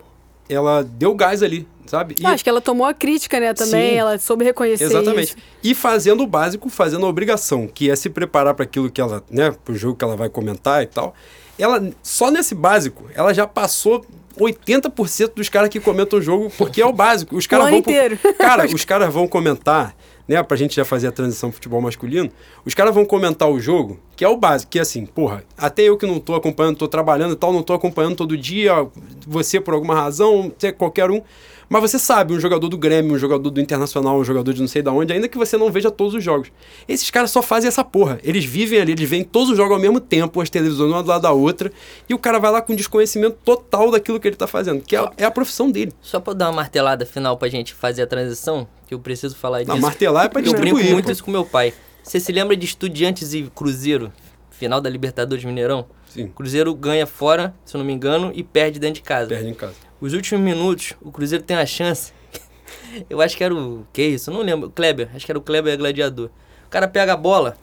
ela deu gás ali, sabe? E- Ah, acho que ela tomou a crítica, né, também. Sim. Ela soube reconhecer Exatamente. isso. E fazendo o básico, fazendo a obrigação, que é se preparar para aquilo que ela, né, pro jogo que ela vai comentar e tal. Ela, só nesse básico, ela já passou 80% dos caras que comentam o jogo, porque é o básico. Os caras vão. inteiro. Cara, (laughs) os caras vão comentar né, pra gente já fazer a transição pro futebol masculino, os caras vão comentar o jogo, que é o básico, que é assim, porra, até eu que não tô acompanhando, tô trabalhando e tal, não tô acompanhando todo dia, você por alguma razão, qualquer um, mas você sabe, um jogador do Grêmio, um jogador do Internacional, um jogador de não sei da onde, ainda que você não veja todos os jogos. Esses caras só fazem essa porra. Eles vivem ali, eles veem todos os jogos ao mesmo tempo, as televisões uma do lado da outra, e o cara vai lá com desconhecimento total daquilo que ele tá fazendo, que é, é a profissão dele. Só pra dar uma martelada final pra gente fazer a transição, que eu preciso falar disso. Não, martelar é pra Eu brinco muito pô. isso com meu pai. Você se lembra de Estudiantes e Cruzeiro? Final da Libertadores Mineirão? Sim, Cruzeiro ganha fora, se eu não me engano, e perde dentro de casa. perde em casa. Os últimos minutos, o Cruzeiro tem a chance. (laughs) Eu acho que era o. Que isso? Eu não lembro. O Kleber. Acho que era o Kleber Gladiador. O cara pega a bola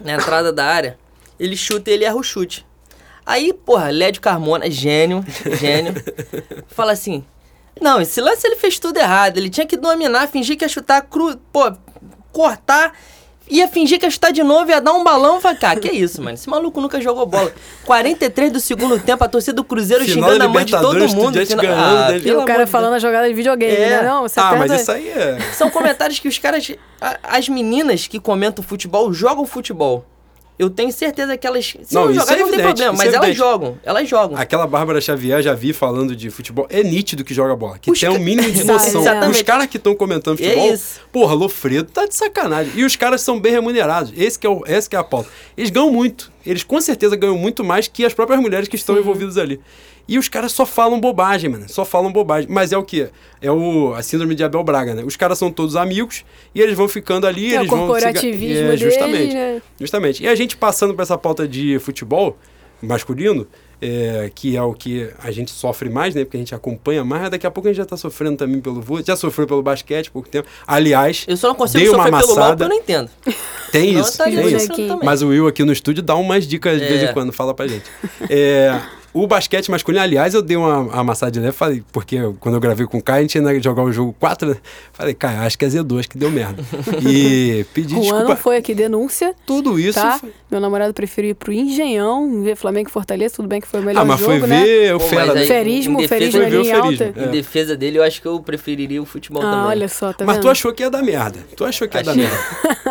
na entrada da área, ele chuta e ele erra o chute. Aí, porra, Lédio Carmona, gênio, gênio, (laughs) fala assim: Não, esse lance ele fez tudo errado. Ele tinha que dominar, fingir que ia chutar cru. Pô, cortar. Ia fingir que ia chutar de novo, ia dar um balão. Eu falei, cara, que isso, mano? Esse maluco nunca jogou bola. 43 do segundo tempo, a torcida do Cruzeiro Final xingando a mãe de todo mundo. Final- ganhando, Ah? E o cara falando a jogada de videogame, É. né? Não, você Ah, mas perde- isso aí é... são comentários que os caras. as meninas que comentam futebol jogam futebol. Eu tenho certeza que elas. Se Não, não, jogar, é não tem problema, é mas elas evidente. jogam. Elas jogam. Aquela Bárbara Xavier, já vi falando de futebol, é nítido que joga bola. Que Os tem um ca- mínimo de noção. exatamente. Os caras que estão comentando É futebol, isso. porra, Lofredo tá de sacanagem. E os caras são bem remunerados. Esse que é, o, esse que é a pauta. Eles ganham muito. Eles com certeza ganham muito mais que as próprias mulheres que estão envolvidas ali. E os caras só falam bobagem, mano. Só falam bobagem. Mas é o quê? É o, a síndrome de Abel Braga, né? Os caras são todos amigos e eles vão ficando ali. É o eles vão se corporativismo É, deles, justamente. né? Justamente. E a gente passando para essa pauta de futebol masculino, é, que é o que a gente sofre mais, né? Porque a gente acompanha mais, mas daqui a pouco a gente já tá sofrendo também pelo vôlei. Já sofreu pelo basquete há pouco tempo. Aliás, Eu só não consigo dei uma sofrer pelo amassada. porque eu não entendo. Tem Não, isso, tá tem isso. aqui. também. Mas o Will aqui no estúdio dá umas dicas de vez É. em quando, fala pra gente. (laughs) É, o basquete masculino, aliás, eu dei uma amassada de leve, falei, porque quando eu gravei com o Caio, a gente ia jogar o jogo 4, né? Falei, Caio, acho que é Z2 que deu merda. (laughs) E pedi Juan desculpa. não foi aqui, denúncia. Tudo isso. Tá? foi- Meu namorado preferiu ir pro Engenhão, ver Flamengo e Fortaleza. Tudo bem que foi o melhor Ah, mas jogo, foi né? ver o Pô, Fera. aí- Ferismo, em defesa- ferismo o ali em alta. é. Em defesa dele, eu acho que eu preferiria o futebol Ah, também. olha só, tá Mas vendo? tu achou que ia dar merda. Tu achou que ia dar merda.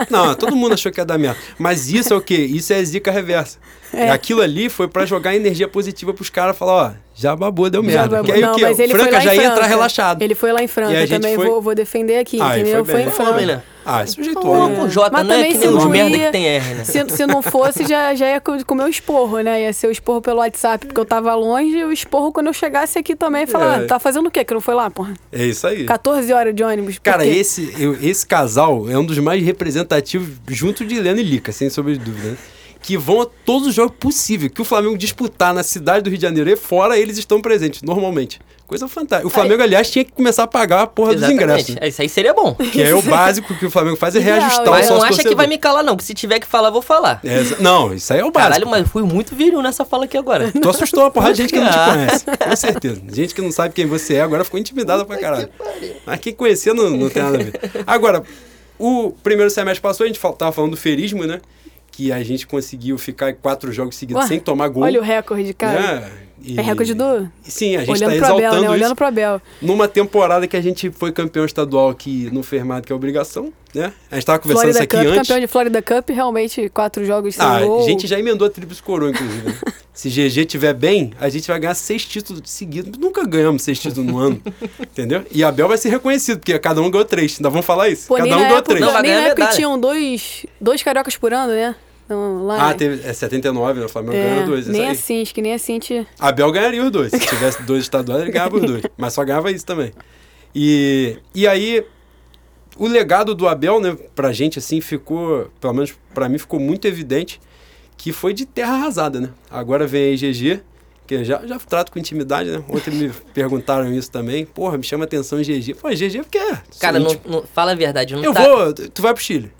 Não, todo mundo achou que ia dar merda. Mas isso é o quê? Isso é zica reversa. É. Aquilo ali foi pra jogar energia positiva pros caras falar, ó, já babou, deu merda. babou. Aí não, o quê? mas ele Franca foi lá já ia entrar relaxado. Ele foi lá em Franca, também foi- vou, vou defender aqui, Ah, entendeu? foi Foi, em Franca. Melhor, Ah, sujeitou. Vamos né? com J, Mas não é também que nem os merda que tem R, né? Se, se não fosse, já, já ia co- comer o esporro, né? Ia ser o esporro pelo WhatsApp, porque eu tava longe, e o esporro quando eu chegasse aqui também, falar, É. tá fazendo o quê que não foi lá, porra? É isso aí. 14 horas de ônibus. Cara, esse, eu- esse casal é um dos mais representativos, junto de Helena e Lica, sem sombra de dúvida. Que vão a todos os jogos possíveis. Que o Flamengo disputar na cidade do Rio de Janeiro e fora, eles estão presentes, normalmente. Coisa fantástica. O Flamengo, aliás, tinha que começar a pagar a porra dos ingressos. Isso aí seria bom. Que é o básico que o Flamengo faz, é reajustar Tá, o Mas sócio não acha que vai me calar, não. Que se tiver que falar, vou falar. É, não, isso aí é o básico. Caralho, mas fui muito viril nessa fala aqui agora. Tu assustou uma porrada de gente que não te Ah. conhece. Com certeza. Gente que não sabe quem você é, agora ficou intimidada pra caralho. Mas quem conhecer não, não tem nada a ver. Agora, o primeiro semestre passou, a gente tava falando do ferismo, né? Que a gente conseguiu ficar quatro jogos seguidos Ué, sem tomar gol. Olha o recorde, cara. né? E- É recorde do... Sim, a gente Olhando tá pro Abel, exaltando né? isso Olhando pro Abel. numa temporada que a gente foi campeão estadual que não fez mais do que a obrigação, né? A gente tava conversando Florida isso aqui Cup, antes. campeão de Florida Cup, realmente, quatro jogos sem Ah, gol. a gente já emendou a tríplice coroa, inclusive. né? (laughs) Se GG tiver bem, a gente vai ganhar seis títulos seguidos. Nunca ganhamos seis títulos no ano, (laughs) entendeu? E Abel vai ser reconhecido, porque cada um ganhou três. Ainda vamos falar isso? Pô, cada um na ganhou época, três. Não, nem na ganhar época medalha. tinham dois, dois cariocas por ano, né? Então, lá, Ah, teve é 79, né? O Flamengo é, ganhou dois. nem aí. assim, acho que nem assim te... Abel ganharia os dois. Se (laughs) tivesse dois estaduais, ele ganhava os dois. Mas só ganhava isso também. E, e aí, o legado do Abel, né, pra gente, assim, ficou, pelo menos pra mim, ficou muito evidente que foi de terra arrasada, né? Agora vem aí GG, que eu já, já trato com intimidade, né? Ontem me (laughs) perguntaram isso também. Porra, me chama atenção GG. Pô, GG porque é. Cara, não, não- fala a verdade. Não Eu tá... vou. Tu vai pro Chile.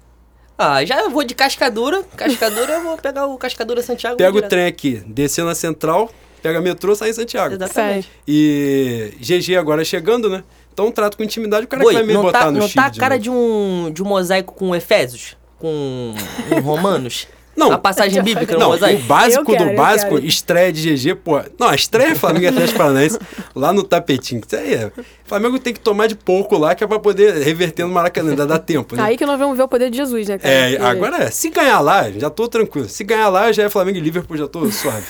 Ah, já eu vou de Cascadura. Cascadura, eu vou pegar o Cascadura Santiago. Pega o trem aqui, descer na central, pega metrô, sai em Santiago. Exatamente. E GG agora chegando, né? Então trato com intimidade o cara Boi, que vai me não botar tá, no não Chile. tá a cara de um, de um mosaico com Efésios? Com, com (laughs) Romanos? Não. A passagem bíblica no Não, o básico quero, do básico, estreia de GG, pô. Não, a estreia é Flamengo e Atlético Paranaense (laughs) lá no tapetinho. Isso aí é. Flamengo tem que tomar de pouco lá, que é pra poder reverter no Maracanã, ainda dá tempo, né? Aí que nós vamos ver o poder de Jesus, né, cara? É, agora é. Se ganhar lá, já tô tranquilo. Se ganhar lá, já é Flamengo e Liverpool, já tô suave.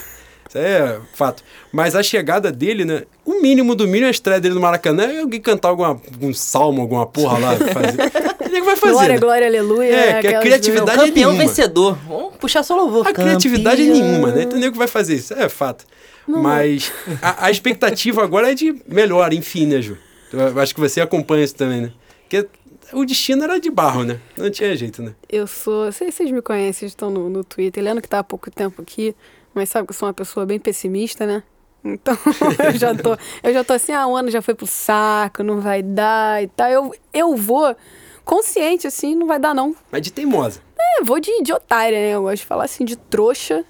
Isso aí é fato. Mas a chegada dele, né? O mínimo do mínimo, a estreia dele no Maracanã é alguém cantar alguma, algum salmo, alguma porra lá. (laughs) Fazer. Ele que vai fazer. Glória, né? glória, aleluia. É, né, que a criatividade- Meu, campeão nenhuma. vencedor. Vamos puxar só louvor. A criatividade é Campeão. nenhuma, né? Entendeu que vai fazer isso? É fato. Mas a, a expectativa agora é de melhor, enfim, né, Ju? Eu acho que você acompanha isso também, né? Porque o destino era de barro, né? Não tinha jeito, né? Eu sou. Sei se vocês me conhecem, estão no, no Twitter. Leandro que tá há pouco tempo aqui, mas sabe que eu sou uma pessoa bem pessimista, né? Então (laughs) eu já tô. Eu já tô assim, ah, o ano já foi pro saco, não vai dar e tal. Eu, eu vou consciente, assim, não vai dar, não. Mas de teimosa. É, vou de, de otária, né? Eu gosto de falar assim, de trouxa.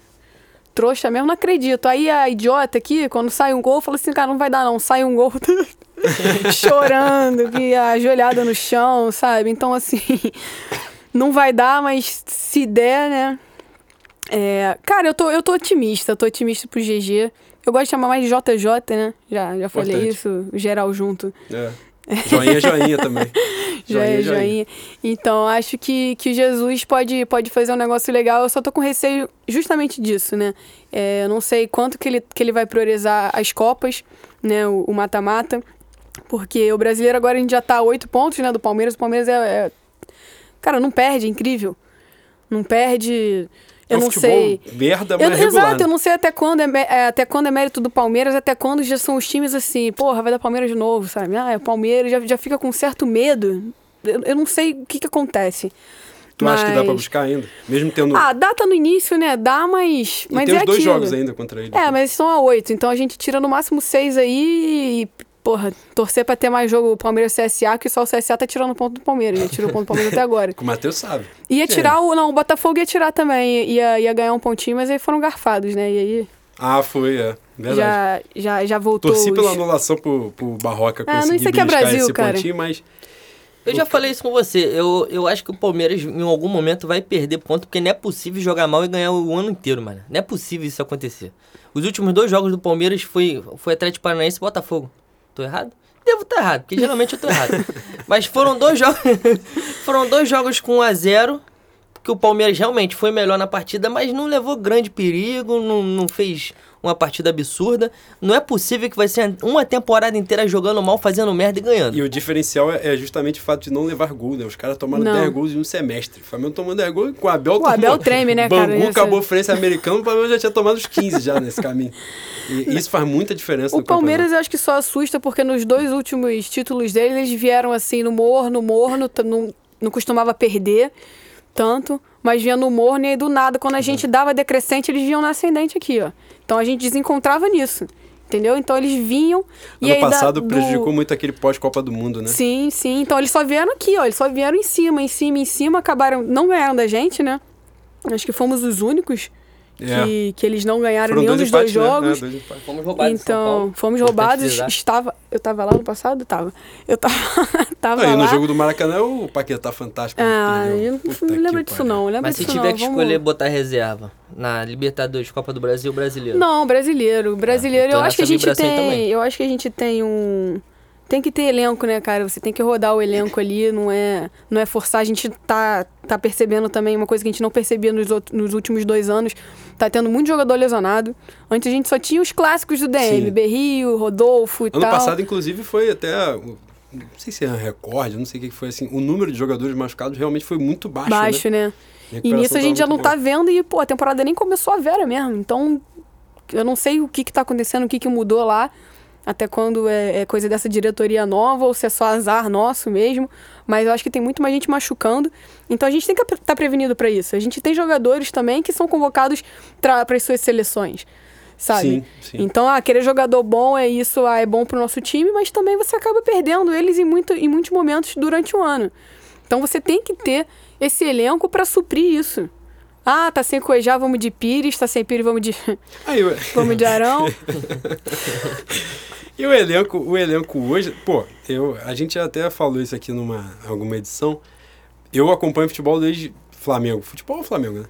Trouxa mesmo, não acredito. Aí a idiota aqui, quando sai um gol, fala assim, cara, não vai dar não. Sai um gol (laughs) chorando, que ajoelhada no chão, sabe? Então, assim, (laughs) não vai dar, mas se der, né? É, cara, eu tô, eu tô otimista, eu tô otimista pro GG. Eu gosto de chamar mais de JJ, né? Já, já falei Importante. isso, geral junto. É. Joinha, joinha também. (laughs) Joinha, joinha. Então, acho que, que Jesus pode, pode fazer um negócio legal. Eu só tô com receio justamente disso, né? É, eu não sei quanto que ele, que ele vai priorizar as Copas, né? O o mata-mata. Porque o brasileiro agora a gente já tá a oito pontos, né? Do Palmeiras. O Palmeiras é, é- Cara, não perde, é incrível. Não perde. Eu É um não sei. merda, Eu, mas regular. exato, eu não sei até quando, é, é, até quando é mérito do Palmeiras, até quando já são os times assim, porra, vai dar Palmeiras de novo, sabe? Ah, é o Palmeiras, já, já fica com certo medo. Eu, eu não sei o que que acontece. Tu acha que dá pra Mas- buscar ainda? Mesmo tendo. Ah, data no início, né? Dá, mas. e mas tem é os dois aquilo. jogos ainda contra ele. É, mas estão a oito, então a gente tira no máximo seis aí e, porra, torcer pra ter mais jogo Palmeiras CSA, que só o CSA tá tirando ponto do Palmeiras, né? Tirou ponto do Palmeiras até agora. (laughs) Que o Matheus sabe. Ia tirar o. Não, o Botafogo ia tirar também, ia, ia ganhar um pontinho, mas aí foram garfados, né? E aí Ah, foi, é. Verdade. já, já, já voltou. Torci os- pela anulação pro, pro Barroca Ah, não, conseguir isso aqui é beliscar Brasil, esse cara. pontinho, mas Eu já falei isso com você. Eu, eu acho que o Palmeiras, em algum momento, vai perder ponto, porque não é possível jogar mal e ganhar o ano inteiro, mano. Não é possível isso acontecer. Os últimos dois jogos do Palmeiras foi, foi Atlético Paranaense e Botafogo. Tô errado? Devo estar errado, porque geralmente eu tô errado. (laughs) Mas foram dois jogos. (laughs) foram dois jogos com 1 a 0 porque o Palmeiras realmente foi melhor na partida, mas não levou grande perigo, não, não fez uma partida absurda. Não é possível que vai ser uma temporada inteira jogando mal, fazendo merda e ganhando. E o diferencial é, é justamente o fato de não levar gol, né? Os caras tomaram Não. 10 gols em um semestre. O Flamengo tomou 10 gols com o Abel O Abel treme, né, cara, Bangu, acabou França americano, o Flamengo já tinha tomado os 15 já nesse (laughs) caminho. E isso faz muita diferença O no Palmeiras eu acho que só assusta porque nos dois últimos títulos dele, eles vieram assim no morno, morno, não, não costumava perder tanto, mas vinha no morno e aí do nada, quando a gente dava decrescente, eles vinham na ascendente aqui, ó. Então a gente desencontrava nisso, entendeu? Então eles vinham e Ano aí da- passado do- prejudicou muito aquele pós-Copa do Mundo, né? Sim, sim. Então eles só vieram aqui, ó. Eles só vieram em cima, em cima, em cima, acabaram. Não ganharam da gente, né? Acho que fomos os únicos É. que, que eles não ganharam Foram nenhum dois dos dois né? jogos. É, dois. Fomos roubados em São Então, Paulo. fomos roubados. Estava, eu tava lá no passado? Tava. Eu tava, (laughs) tava Aí, lá. no jogo do Maracanã, o Paquetá fantástico. Ah, eu não, Puta não que lembro disso não. Lembro Mas se tiver não. que Vamos- escolher botar reserva na Libertadores, Copa do Brasil, brasileiro. Não, brasileiro. Brasileiro, eu tô eu acho que a gente tem. também. Eu acho que a gente tem um. Tem que ter elenco, né, cara? Você tem que rodar o elenco ali, não é, não é forçar. A gente tá, tá percebendo também uma coisa que a gente não percebia nos, outros, nos últimos dois anos. Tá tendo muito jogador lesionado. Antes a gente só tinha os clássicos do DM, Sim. Berrio, Rodolfo e Ano tal. passado, inclusive, foi até. Não sei se é um recorde, não sei o que foi assim. O número de jogadores machucados realmente foi muito baixo. baixo, né? né? E nisso a gente já não tá boa. vendo e, pô, a temporada nem começou a vera mesmo. Então, eu não sei o que que tá acontecendo, o que que mudou lá. Até quando é, é coisa dessa diretoria nova ou se é só azar nosso mesmo. Mas eu acho que tem muito mais gente machucando. Então a gente tem que estar prevenido para isso. A gente tem jogadores também que são convocados para as suas seleções. Sabe? Sim, sim. Então, ah, aquele jogador bom é isso, ah, é bom pro nosso time, mas também você acaba perdendo eles em, muito, em muitos momentos durante o ano. Então você tem que ter esse elenco para suprir isso. Ah, tá sem Cuejá, vamos de Pires, tá sem Pires, vamos de, (laughs) Aí, (laughs) vamos de Arão. (laughs) E o elenco, o elenco hoje, pô, eu, a gente até falou isso aqui numa alguma edição. Eu acompanho futebol desde Flamengo. Futebol ou Flamengo, né?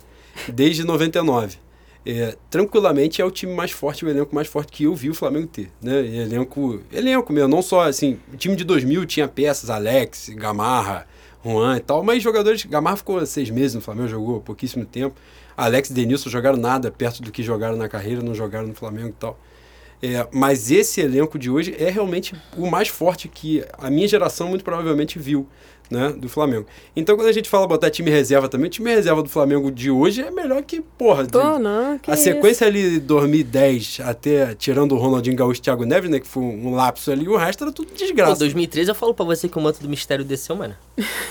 desde 99. É, tranquilamente é o time mais forte, o elenco mais forte que eu vi o Flamengo ter, né? Elenco, elenco mesmo, não só assim, time de 2000 tinha peças, Alex, Gamarra, Juan e tal, mas jogadores, Gamarra ficou seis meses no Flamengo, jogou pouquíssimo tempo, Alex e Denilson jogaram nada perto do que jogaram na carreira, não jogaram no Flamengo e tal. É, mas esse elenco de hoje é realmente o mais forte que a minha geração muito provavelmente viu né, do Flamengo. Então, quando a gente fala botar time reserva também, o time reserva do Flamengo de hoje é melhor que, porra, de, não, que a isso. sequência ali 2010 até tirando o Ronaldinho Gaúcho e Thiago Neves, né, que foi um lapso ali, o resto era tudo Pô, desgraça. 2013 eu falo pra você que o manto do mistério desceu, mano.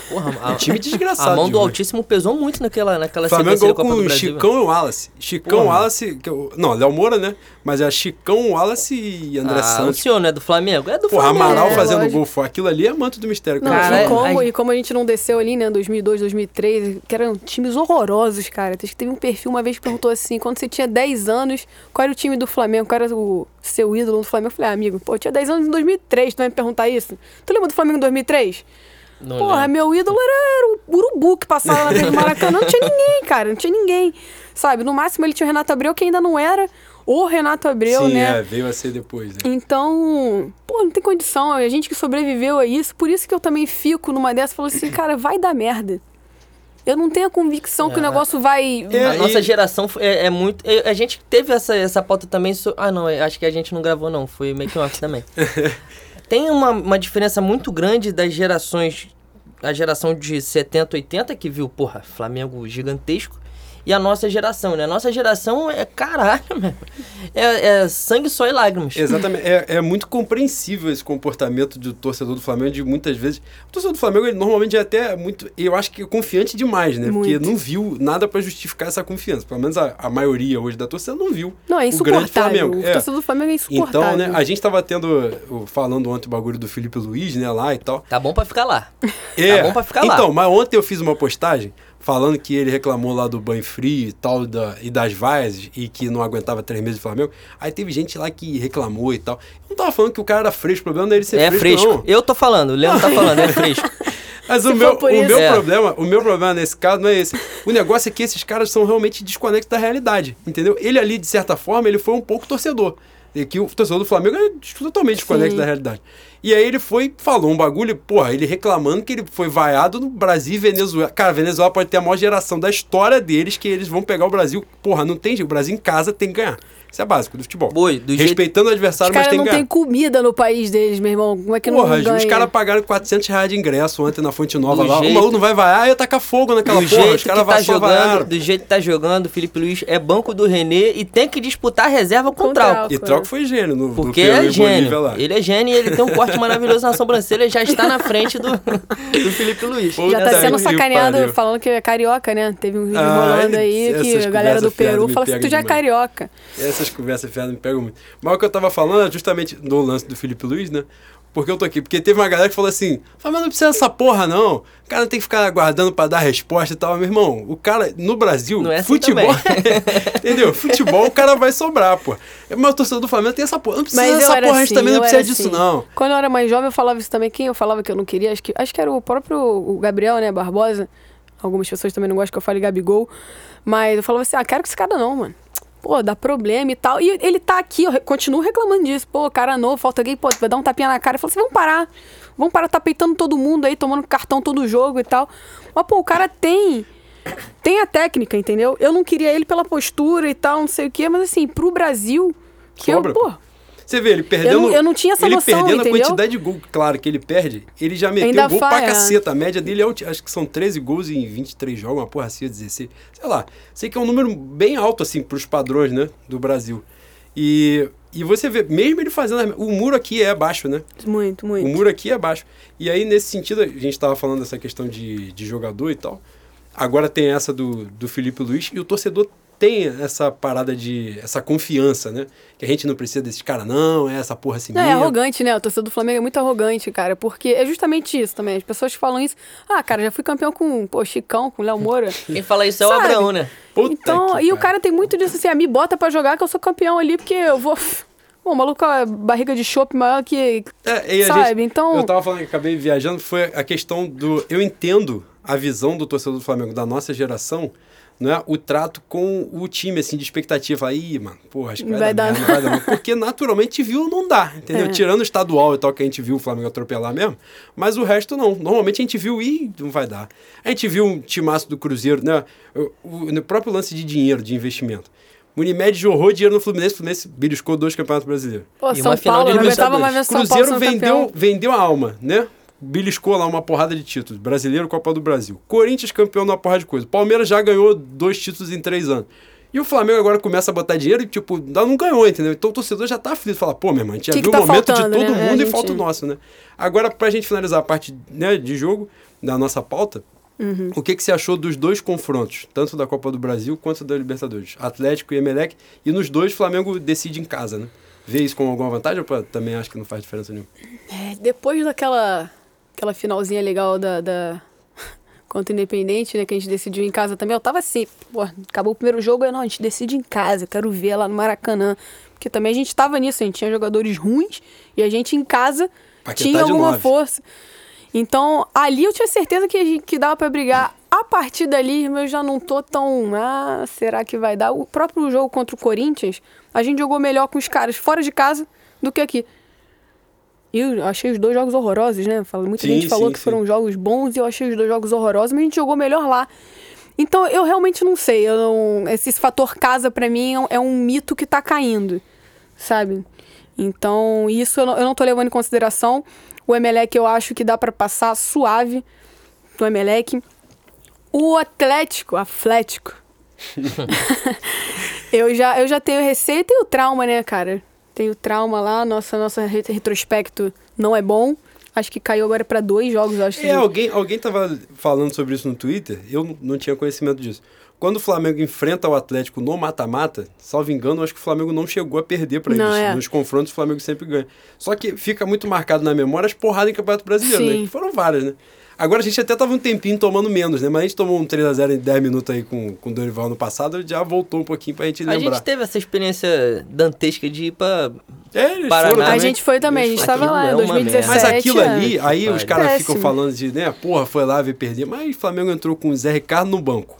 Porra, (laughs) a, Um time desgraçado. a mão do hoje. Altíssimo pesou muito naquela, naquela Flamengo sequência da Copa com do Brasil. Chicão e Wallace. Chicão, Porra. Wallace, que eu- não, Léo Moura, né? Mas é Chicão, Wallace e André ah, Santos. o senhor não é do Flamengo? É do Porra, Flamengo. Amaral É, fazendo lógico. gol. Aquilo ali é manto do mistério. Não, cara. Como, e como a gente não desceu ali, né, 2002, 2003, que eram times horrorosos, cara. Teve um perfil uma vez que perguntou assim, quando você tinha 10 anos, qual era o time do Flamengo? Qual era o seu ídolo do Flamengo? Eu falei, ah, amigo, pô, eu tinha 10 anos em 2003, tu vai me perguntar isso? Tu lembra do Flamengo em 2003? Não Porra, lembro. meu ídolo era o Urubu que passava na frente do (laughs) Maracanã. Não tinha ninguém, cara. Não tinha ninguém. Sabe? No máximo ele tinha o Renato Abreu, que ainda não era o Renato Abreu, Sim, né? é, veio a ser depois. Né? Então, pô, não tem condição. A gente que sobreviveu a isso, por isso que eu também fico numa dessa e falo assim, cara, vai dar merda. Eu não tenho a convicção que o É. negócio vai. É, A nossa e- geração é, é muito. é, A gente teve essa, essa pauta também. so- Ah, não, é, acho que a gente não gravou, não. Foi making off também. (laughs) Tem uma, uma diferença muito grande das gerações. A geração de 70, 80, que viu, porra, Flamengo gigantesco. E a nossa geração, né? A nossa geração é caralho. (laughs) É, é sangue, só e lágrimas. Exatamente. É, é muito compreensível esse comportamento do torcedor do Flamengo, de muitas vezes. O torcedor do Flamengo, ele normalmente é até muito. Eu acho que é confiante demais, né? Porque Muito. não viu nada pra justificar essa confiança. Pelo menos a, a maioria hoje da torcida não viu. Não, é o grande insuportável. Flamengo. O É. torcedor do Flamengo é insuportável. Então, né, a gente tava tendo, falando ontem o bagulho do Felipe Luiz, né, lá e tal. Tá bom pra ficar lá. É, Tá bom pra ficar lá. Então, mas ontem eu fiz uma postagem falando que ele reclamou lá do banho frio e tal, da, e das vaias, e que não aguentava três meses de Flamengo. Aí teve gente lá que reclamou e tal. Eu não tava falando que o cara era fresco, o problema não é ele ser é fresco, fresco. não. Eu tô falando, o Leandro tá falando, é (laughs) fresco. Mas Se o meu, o isso- meu É. problema, o meu problema nesse caso não é esse. O negócio é que esses caras são realmente desconectos da realidade, entendeu? Ele ali, de certa forma, ele foi um pouco torcedor. E que o torcedor do Flamengo é totalmente desconecto da realidade. E aí ele foi, falou um bagulho, porra, ele reclamando que ele foi vaiado no Brasil e Venezuela. Cara, Venezuela pode ter a maior geração da história deles, que eles vão pegar o Brasil. Porra, não tem jeito, o Brasil em casa tem que ganhar. Isso é básico do futebol. Boi, do jeito- Respeitando o Os adversário, mas tem não que ganhar. têm comida no país deles, meu irmão. Como é que Porra, não ganha? os caras pagaram 400 reais de ingresso ontem na Fonte Nova Do lá. jeito- O maluco não vai vaiar, ia tacar fogo naquela do porra. jeito Os caras que tá jogando, vaiaram. do jeito que tá jogando, o Felipe Luiz é banco do Renê e tem que disputar a reserva com o Com Trauco. Trauco. E Troco foi gênio no Porque no é e gênio. lá. Ele é gênio e ele tem um corte maravilhoso na sobrancelha já está na frente do, (laughs) do Felipe Luiz. Já tá sendo sacaneado pariu. falando que é carioca, né? Teve um vídeo Ah, rolando aí que a galera do Peru fala assim, tu já é carioca. Essas conversas fiadas me pegam muito. Mas o que eu tava falando é justamente do lance do Felipe Luiz, né? Porque eu tô aqui. Porque teve uma galera que falou assim: "Ah, mas não precisa dessa porra, não. O cara tem que ficar aguardando pra dar resposta e tal. Meu irmão, o cara, no Brasil, Não é assim futebol. (laughs) entendeu? Futebol, o cara vai sobrar, pô. Mas o torcedor do Flamengo tem essa porra. Não precisa Mas dessa porra, a assim, gente também não precisa era disso, assim. não. Quando eu era mais jovem, eu falava isso também. Quem eu falava que eu não queria? Acho que, acho que era o próprio o Gabriel, né? Barbosa. Algumas pessoas também não gostam que eu fale Gabigol. Mas eu falava assim, ah, quero que esse cara não, mano. Pô, dá problema e tal. E ele tá aqui, eu continuo reclamando disso. Pô, cara novo, falta alguém, pô, vai dar um tapinha na cara. Eu falei assim, vamos parar. Vamos parar, tá peitando todo mundo aí, tomando cartão todo jogo e tal. Mas, pô, o cara tem... Tem a técnica, entendeu? Eu não queria ele pela postura e tal, não sei o quê. Mas, assim, pro Brasil... Que eu, Sobra, pô, Você vê, ele perdendo. Eu não- eu não tinha essa ele noção, perdendo entendeu? a quantidade de gol, claro, que ele perde, ele já meteu Ainda gol pra é. caceta. A média dele é, acho que são 13 gols em 23 jogos, uma porra assim, 16. Sei lá. Sei que é um número bem alto, assim, pros padrões, né, do Brasil. E, e você vê, mesmo ele fazendo. O muro aqui é baixo, né? muito, muito. O muro aqui é baixo. E aí, nesse sentido, a gente estava falando dessa questão de, de jogador e tal. Agora tem essa do, do Felipe Luiz e o torcedor tem essa parada de. essa confiança, né? Que a gente não precisa desses caras, não, é essa porra assim Não, é arrogante, né? O torcedor do Flamengo é muito arrogante, cara. Porque é justamente isso também. As pessoas falam isso. Ah, cara, já fui campeão com, pô, Chicão, com Léo Moura. (laughs) Quem fala isso é o? Abraão, né? Puta então, que e o cara tem muito disso assim, ah, me bota pra jogar que eu sou campeão ali, porque eu vou. (laughs) Bom, o maluco com a barriga de chope maior que. É, e a Sabe, gente- então- Eu tava falando, acabei viajando, foi a questão do. Eu entendo a visão do torcedor do Flamengo da nossa geração né, o trato com o time, assim, de expectativa. Aí, mano, porra, acho que vai, Vai dar, dar. merda, vai dar. Porque naturalmente viu, não dá, entendeu? É. Tirando o estadual e tal, que a gente viu o Flamengo atropelar mesmo, mas o resto não. Normalmente a gente viu e não vai dar. A gente viu um timaço do Cruzeiro, né? O, o- no próprio lance de dinheiro, de investimento. O Unimed jorrou dinheiro no Fluminense, o Fluminense beliscou dois campeonatos brasileiros. Pô, E São uma final Paulo, de não aguentava mais ver. São Paulo Cruzeiro campeão. vendeu, vendeu a alma, né? Beliscou lá uma porrada de títulos. Brasileiro, Copa do Brasil. Corinthians campeão numa porrada de coisa. Palmeiras já ganhou dois títulos em três anos. E o Flamengo agora começa a botar dinheiro e, tipo, não ganhou, entendeu? Então o torcedor já tá aflito. Fala, pô, meu irmão, a gente já Que que viu o tá momento faltando, de todo né? É, mundo e falta o nosso, né? Agora, pra gente finalizar a parte né, de jogo da nossa pauta, Uhum. o que, que você achou dos dois confrontos, tanto da Copa do Brasil quanto da Libertadores? Atlético e Emelec. E nos dois, o Flamengo decide em casa, né? Vê isso com alguma vantagem ou pô, também acho que não faz diferença nenhuma? É, depois daquela aquela finalzinha legal da, da (laughs) contra o Independente, né, que a gente decidiu em casa também, eu tava assim, pô, acabou o primeiro jogo, eu, não, a gente decide em casa, quero ver lá no Maracanã. Porque também a gente tava nisso, a gente tinha jogadores ruins e a gente em casa Paquetá tinha alguma nove. força. Então, ali eu tinha certeza que, a gente- que dava pra brigar. A partir dali, eu já não tô tão. Ah, será que vai dar? O próprio jogo contra o Corinthians, a gente jogou melhor com os caras fora de casa do que aqui. Eu achei os dois jogos horrorosos, né? Muita Sim, gente falou sim, que sim. foram jogos bons e eu achei os dois jogos horrorosos, mas a gente jogou melhor lá. Então, eu realmente não sei. Não- esse fator casa, pra mim, é um, é um mito que tá caindo, sabe? Então, isso eu não, eu não tô levando em consideração. O Emelec eu acho que dá pra passar suave do Emelec. O Atlético, Atlético. (laughs) (laughs) eu, já, eu já tenho receio e tenho trauma, né, cara? Tenho trauma lá, nossa, nossa re- retrospecto não é bom. Acho que caiu agora pra dois jogos, acho. É, alguém, alguém tava falando sobre isso no Twitter, eu não- tinha conhecimento disso. Quando o Flamengo enfrenta o Atlético no mata-mata, salvo engano, acho que o Flamengo não chegou a perder Não, eles. é. Nos confrontos, o Flamengo sempre ganha. Só que fica muito marcado na memória as porradas em Campeonato Brasileiro, né? Sim. Que foram várias, né? Agora a gente até tava um tempinho tomando menos, né? Mas a gente tomou um 3x0 em 10 minutos aí com, com o Dorival no passado, já voltou um pouquinho pra gente A lembrar. gente teve essa experiência dantesca de ir pra. É, eles Paraná, foram A gente foi também, a gente Aquilo tava lá é em uma 2017. Mas aquilo ali, é. aí os Vai. caras ficam falando de, né, porra, foi lá ver perder. Mas o Flamengo entrou com o Zé Ricardo no banco.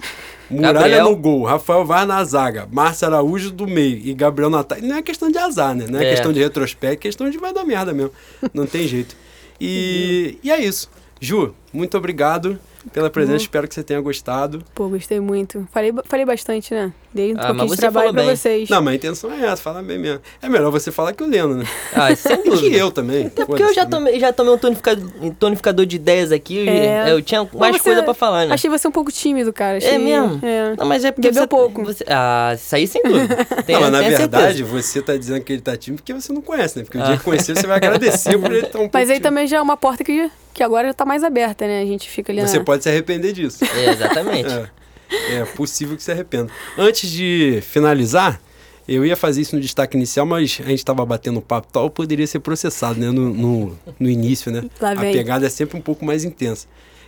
Muralha Gabriel. no gol, Rafael Vaz na zaga, Márcio Araújo do meio e Gabriel Natal. Não é questão de azar, né? Não é, É. questão de retrospecto, é questão de vai dar merda mesmo. Não tem jeito. E, e é isso. Ju, muito obrigado pela presença, Uhum. espero que você tenha gostado. Pô, gostei muito. Falei, falei bastante, né? Dei um Ah, pouquinho mas de você trabalho pra bem. vocês. Não, mas a intenção é essa, falar bem mesmo. É melhor você falar que o Leno, né? Ah, sem (laughs) E que dúvida. eu também. Até porque eu já tomei, já tomei um tonificador, um tonificador de ideias aqui. É. Eu tinha mais você- coisa pra falar, né? Achei você um pouco tímido, cara. Achei, É mesmo? É. Não, mas é porque Bebeu você, pouco. Você, ah, isso aí sem dúvida. Tem, (laughs) não, mas na verdade, certeza. você tá dizendo que ele tá tímido porque você não conhece, né? Porque o dia que conhecer, você vai agradecer por ele estar (laughs) um pouco Mas aí tímido. também já é uma porta que, que agora já tá mais aberta, né? A gente fica ali Você na... pode se arrepender disso. É, exatamente. É, é possível que se arrependa. Antes de finalizar, eu ia fazer isso no destaque inicial, mas a gente estava batendo papo tal, poderia ser processado, né? No, no, no início, né? Lá A vem. pegada é sempre um pouco mais intensa.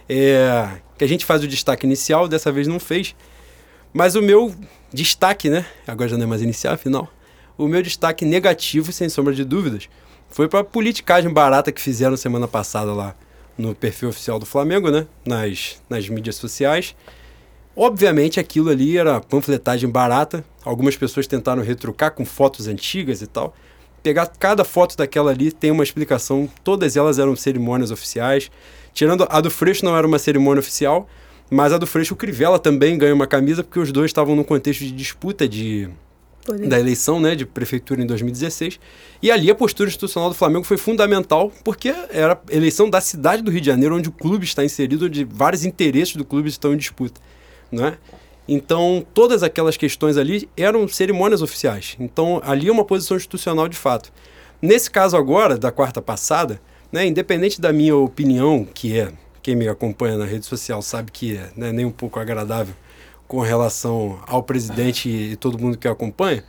É, que a gente faz o destaque inicial, dessa vez não fez. Mas o meu destaque, né? Agora já não é mais inicial, afinal. O meu destaque negativo, sem sombra de dúvidas, foi para a politicagem barata que fizeram semana passada lá no perfil oficial do Flamengo, né? Nas, nas mídias sociais. Obviamente aquilo ali era panfletagem barata. Algumas pessoas tentaram retrucar com fotos antigas e tal. Pegar cada foto daquela ali tem uma explicação. Todas elas eram cerimônias oficiais. Tirando a do Freixo não era uma cerimônia oficial, mas a do Freixo o Crivella também ganhou uma camisa porque os dois estavam num contexto de disputa de Poder. da eleição né, de prefeitura em 2016. E ali a postura institucional do Flamengo foi fundamental, porque era eleição da cidade do Rio de Janeiro, onde o clube está inserido, onde vários interesses do clube estão em disputa. Né? Então, todas aquelas questões ali eram cerimônias oficiais. Então, ali é uma posição institucional de fato. Nesse caso agora, da quarta passada, né, independente da minha opinião, que é, quem me acompanha na rede social sabe que é né, nem um pouco agradável com relação ao presidente e todo mundo que acompanha,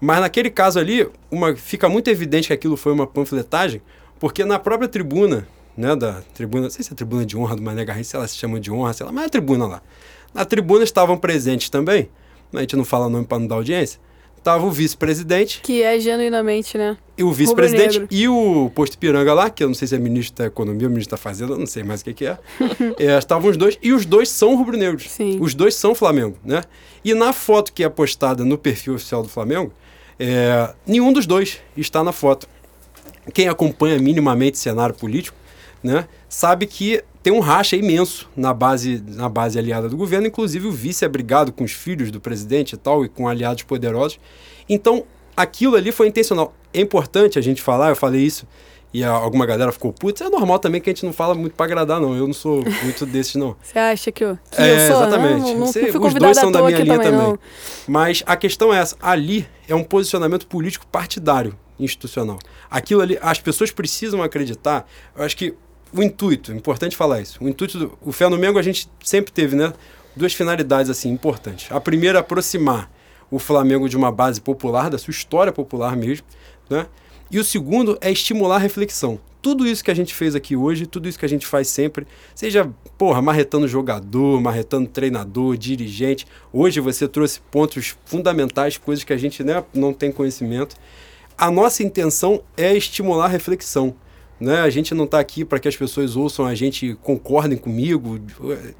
mas naquele caso ali, uma, fica muito evidente que aquilo foi uma panfletagem, porque na própria tribuna, né, da tribuna, não sei se é a tribuna de honra do Mané Garrincha, se ela se chama de honra, sei lá, mas é a tribuna lá. Na tribuna estavam presentes também, a gente não fala nome para não dar audiência, tava o vice-presidente. Que é genuinamente, né? E o vice-presidente e o posto Piranga lá, que eu não sei se é ministro da Economia ou ministro da Fazenda, não sei mais o que, que é. (laughs) é. Estavam os dois, e os dois são rubro-negros. Sim. Os dois são Flamengo, né? E na foto que é postada no perfil oficial do Flamengo, é, nenhum dos dois está na foto. Quem acompanha minimamente o cenário político, né, sabe que tem um racha imenso na base, na base aliada do governo, inclusive o vice é brigado com os filhos do presidente e tal, e com aliados poderosos. Então, aquilo ali foi intencional. É importante a gente falar, eu falei isso, e alguma galera ficou puta. É normal também que a gente não fala muito para agradar, não. Eu não sou muito desses, não. Você acha que eu, que é, eu sou? Exatamente. Não, não, Você, não os dois são da minha linha também. também. Mas a questão é essa. Ali é um posicionamento político partidário, institucional. Aquilo ali, as pessoas precisam acreditar. Eu acho que o intuito, importante falar isso. O intuito do o Fé no Mengo a gente sempre teve, né? Duas finalidades assim importantes. A primeira, aproximar o Flamengo de uma base popular, da sua história popular mesmo, né? E o segundo é estimular a reflexão. Tudo isso que a gente fez aqui hoje, tudo isso que a gente faz sempre, seja, porra, marretando jogador, marretando treinador, dirigente. Hoje você trouxe pontos fundamentais, coisas que a gente né, não tem conhecimento. A nossa intenção é estimular a reflexão. Né? A gente não está aqui para que as pessoas ouçam a gente, concordem comigo,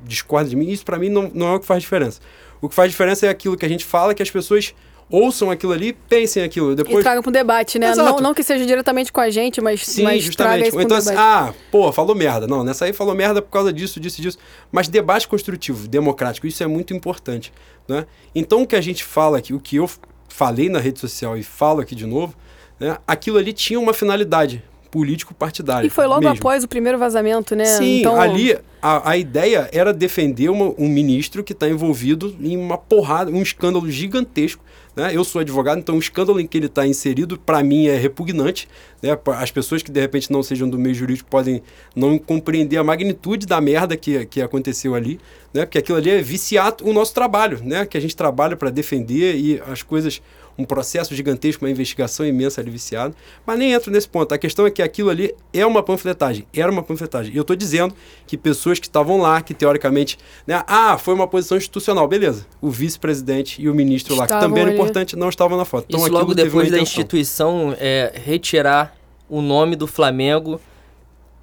discordem de mim. Isso para mim não, não é o que faz diferença. O que faz diferença é aquilo que a gente fala, que as pessoas ouçam aquilo ali, pensem aquilo. Depois... E tragam para o debate, né? Não, não, que seja diretamente com a gente, mas, Sim, mas justamente. Ou então, assim, ah, pô, falou merda. Não, nessa aí falou merda por causa disso, disso, disso. Mas debate construtivo, democrático, isso é muito importante. Né? Então, o que a gente fala aqui, o que eu falei na rede social e falo aqui de novo, né, aquilo ali tinha uma finalidade político-partidário. E foi logo mesmo. após o primeiro vazamento, né? Sim, então... ali a, a ideia era defender uma, um ministro que está envolvido em uma porrada, um escândalo gigantesco. Né? Eu sou advogado, então o escândalo em que ele está inserido, para mim, é repugnante. Né? As pessoas que de repente não sejam do meio jurídico podem não compreender a magnitude da merda que, que aconteceu ali, né? porque aquilo ali é viciar o nosso trabalho, né? que a gente trabalha para defender e as coisas um processo gigantesco, uma investigação imensa ali viciado. Mas nem entro nesse ponto. A questão é que aquilo ali é uma panfletagem, era uma panfletagem. E eu estou dizendo que pessoas que estavam lá, que teoricamente, né, ah, foi uma posição institucional, beleza. O vice-presidente e o ministro estavam lá, que também era ali. importante, não estavam na foto. Então, Isso logo depois da instituição é, retirar o nome do Flamengo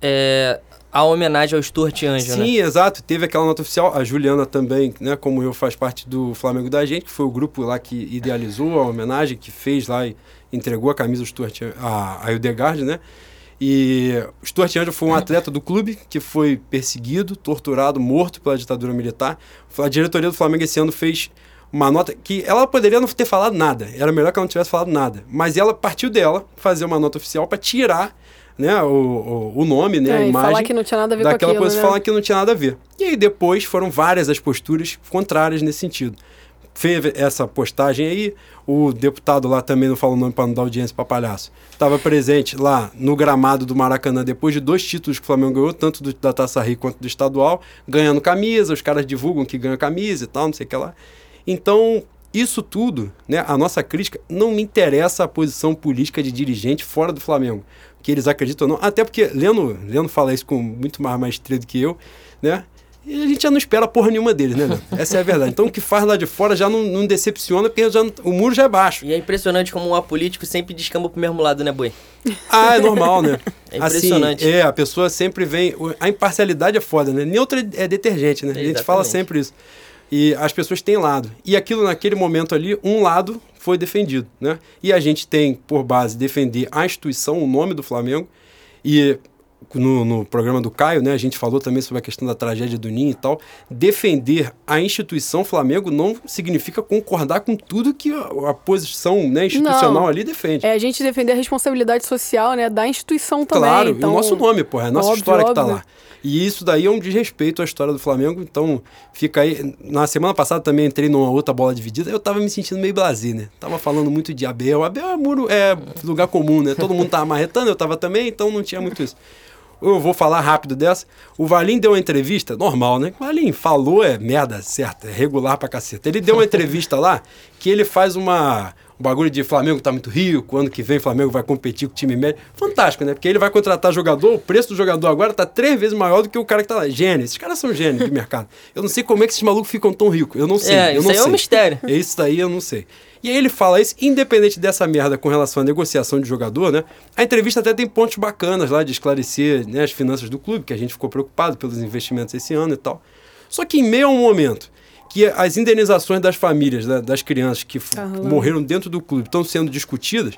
é, a homenagem ao Stuart Anjo, Sim, né? exato. Teve aquela nota oficial. A Juliana também, né, como eu, faz parte do Flamengo da gente, que foi o grupo lá que idealizou a homenagem, que fez lá e entregou a camisa do Stuart, a, a Eudegard, né? E o Stuart Anjo foi um atleta do clube que foi perseguido, torturado, morto pela ditadura militar. A diretoria do Flamengo esse ano fez uma nota que ela poderia não ter falado nada. Era melhor que ela não tivesse falado nada. Mas ela partiu dela fazer uma nota oficial para tirar né, o, o, nome, né, é, a imagem. falar que não tinha nada a ver daquela com aquilo, coisa, né? falar que não tinha nada a ver. E aí depois foram várias as posturas contrárias nesse sentido. Fez essa postagem aí, o deputado lá também não falou o nome para não dar audiência para palhaço. Estava presente lá no gramado do Maracanã, depois de dois títulos que o Flamengo ganhou, tanto do, da Taça Rio quanto do estadual, ganhando camisa, os caras divulgam que ganha camisa e tal, não sei o que lá. Então, isso tudo, né, a nossa crítica, não me interessa a posição política de dirigente fora do Flamengo que eles acreditam ou não. Até porque Leno, Leno fala isso com muito mais maestria do que eu, né? E a gente já não espera porra nenhuma deles, né, Leno? Essa é a verdade. Então o que faz lá de fora já não, não decepciona, porque já, o muro já é baixo. E é impressionante como o apolítico sempre descamba pro mesmo lado, né, Boi? Ah, é normal, né? (laughs) É impressionante. Assim, é, a pessoa sempre vem. A imparcialidade é foda, né? Neutra é detergente, né? É, a gente fala sempre isso. E as pessoas têm lado. E aquilo naquele momento ali, um lado foi defendido, né? E a gente tem por base defender a instituição, o nome do Flamengo. E no, no, programa do Caio, né, a gente falou também sobre a questão da tragédia do Ninho e tal. Defender a instituição Flamengo não significa concordar com tudo que a, a posição né, institucional não, ali defende. É a gente defender a responsabilidade social né, da instituição também. Claro, então, o nosso nome, porra, é a nossa óbvio, história óbvio. que está lá. E isso daí é um desrespeito à história do Flamengo. Então, fica aí. Na semana passada também entrei numa outra bola dividida. Eu tava me sentindo meio blasé, né? Tava falando muito de Abel. Abel é muro, é lugar comum, né? Todo mundo tava marretando, eu tava também, então não tinha muito isso. Eu vou falar rápido dessa. O Valim deu uma entrevista, normal, né? O Valim falou, é merda, certo, é regular pra caceta. Ele deu uma entrevista lá que ele faz uma, o bagulho de Flamengo tá muito rico, ano que vem o Flamengo vai competir com o time médio. Fantástico, né? Porque ele vai contratar jogador, o preço do jogador agora tá três vezes maior do que o cara que tá lá. Gênio, esses caras são gênios de mercado. Eu não sei como é que esses malucos ficam tão ricos. Eu não sei. É, eu isso não aí sei. é um mistério. É (laughs) isso daí, eu não sei. E aí ele fala isso, independente dessa merda com relação à negociação de jogador, né? A entrevista até tem pontos bacanas lá de esclarecer né, as finanças do clube, que a gente ficou preocupado pelos investimentos esse ano e tal. Só que em meio a um momento que as indenizações das famílias, da- das crianças que morreram dentro do clube estão sendo discutidas,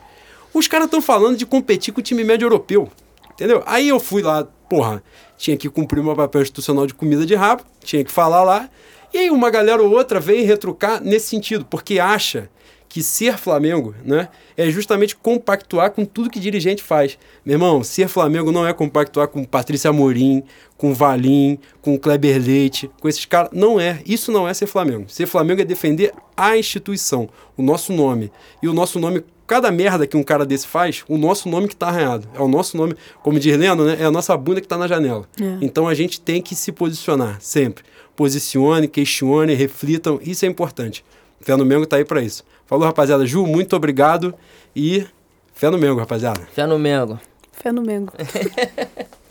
os caras estão falando de competir com o time médio europeu. Entendeu? Aí eu fui lá, porra, tinha que cumprir meu papel institucional de comida de rabo, tinha que falar lá. E aí uma galera ou outra vem retrucar nesse sentido, porque acha que ser Flamengo, né, é justamente compactuar com tudo que dirigente faz. Meu irmão, ser Flamengo não é compactuar com Patrícia Amorim, com Valim, com Kleber Leite, com esses caras. Não é. Isso não é ser Flamengo. Ser Flamengo é defender a instituição, o nosso nome. E o nosso nome, cada merda que um cara desse faz, o nosso nome que tá arranhado. É o nosso nome, como diz Leno, né, é a nossa bunda que tá na janela. É. Então a gente tem que se posicionar sempre. Posicione, questione, reflitam, isso é importante. Fé no Mengo tá aí para isso. Falou, rapaziada. Ju, muito obrigado e fé no Mengo, rapaziada. Fé no Mengo. Fé no Mengo. (laughs)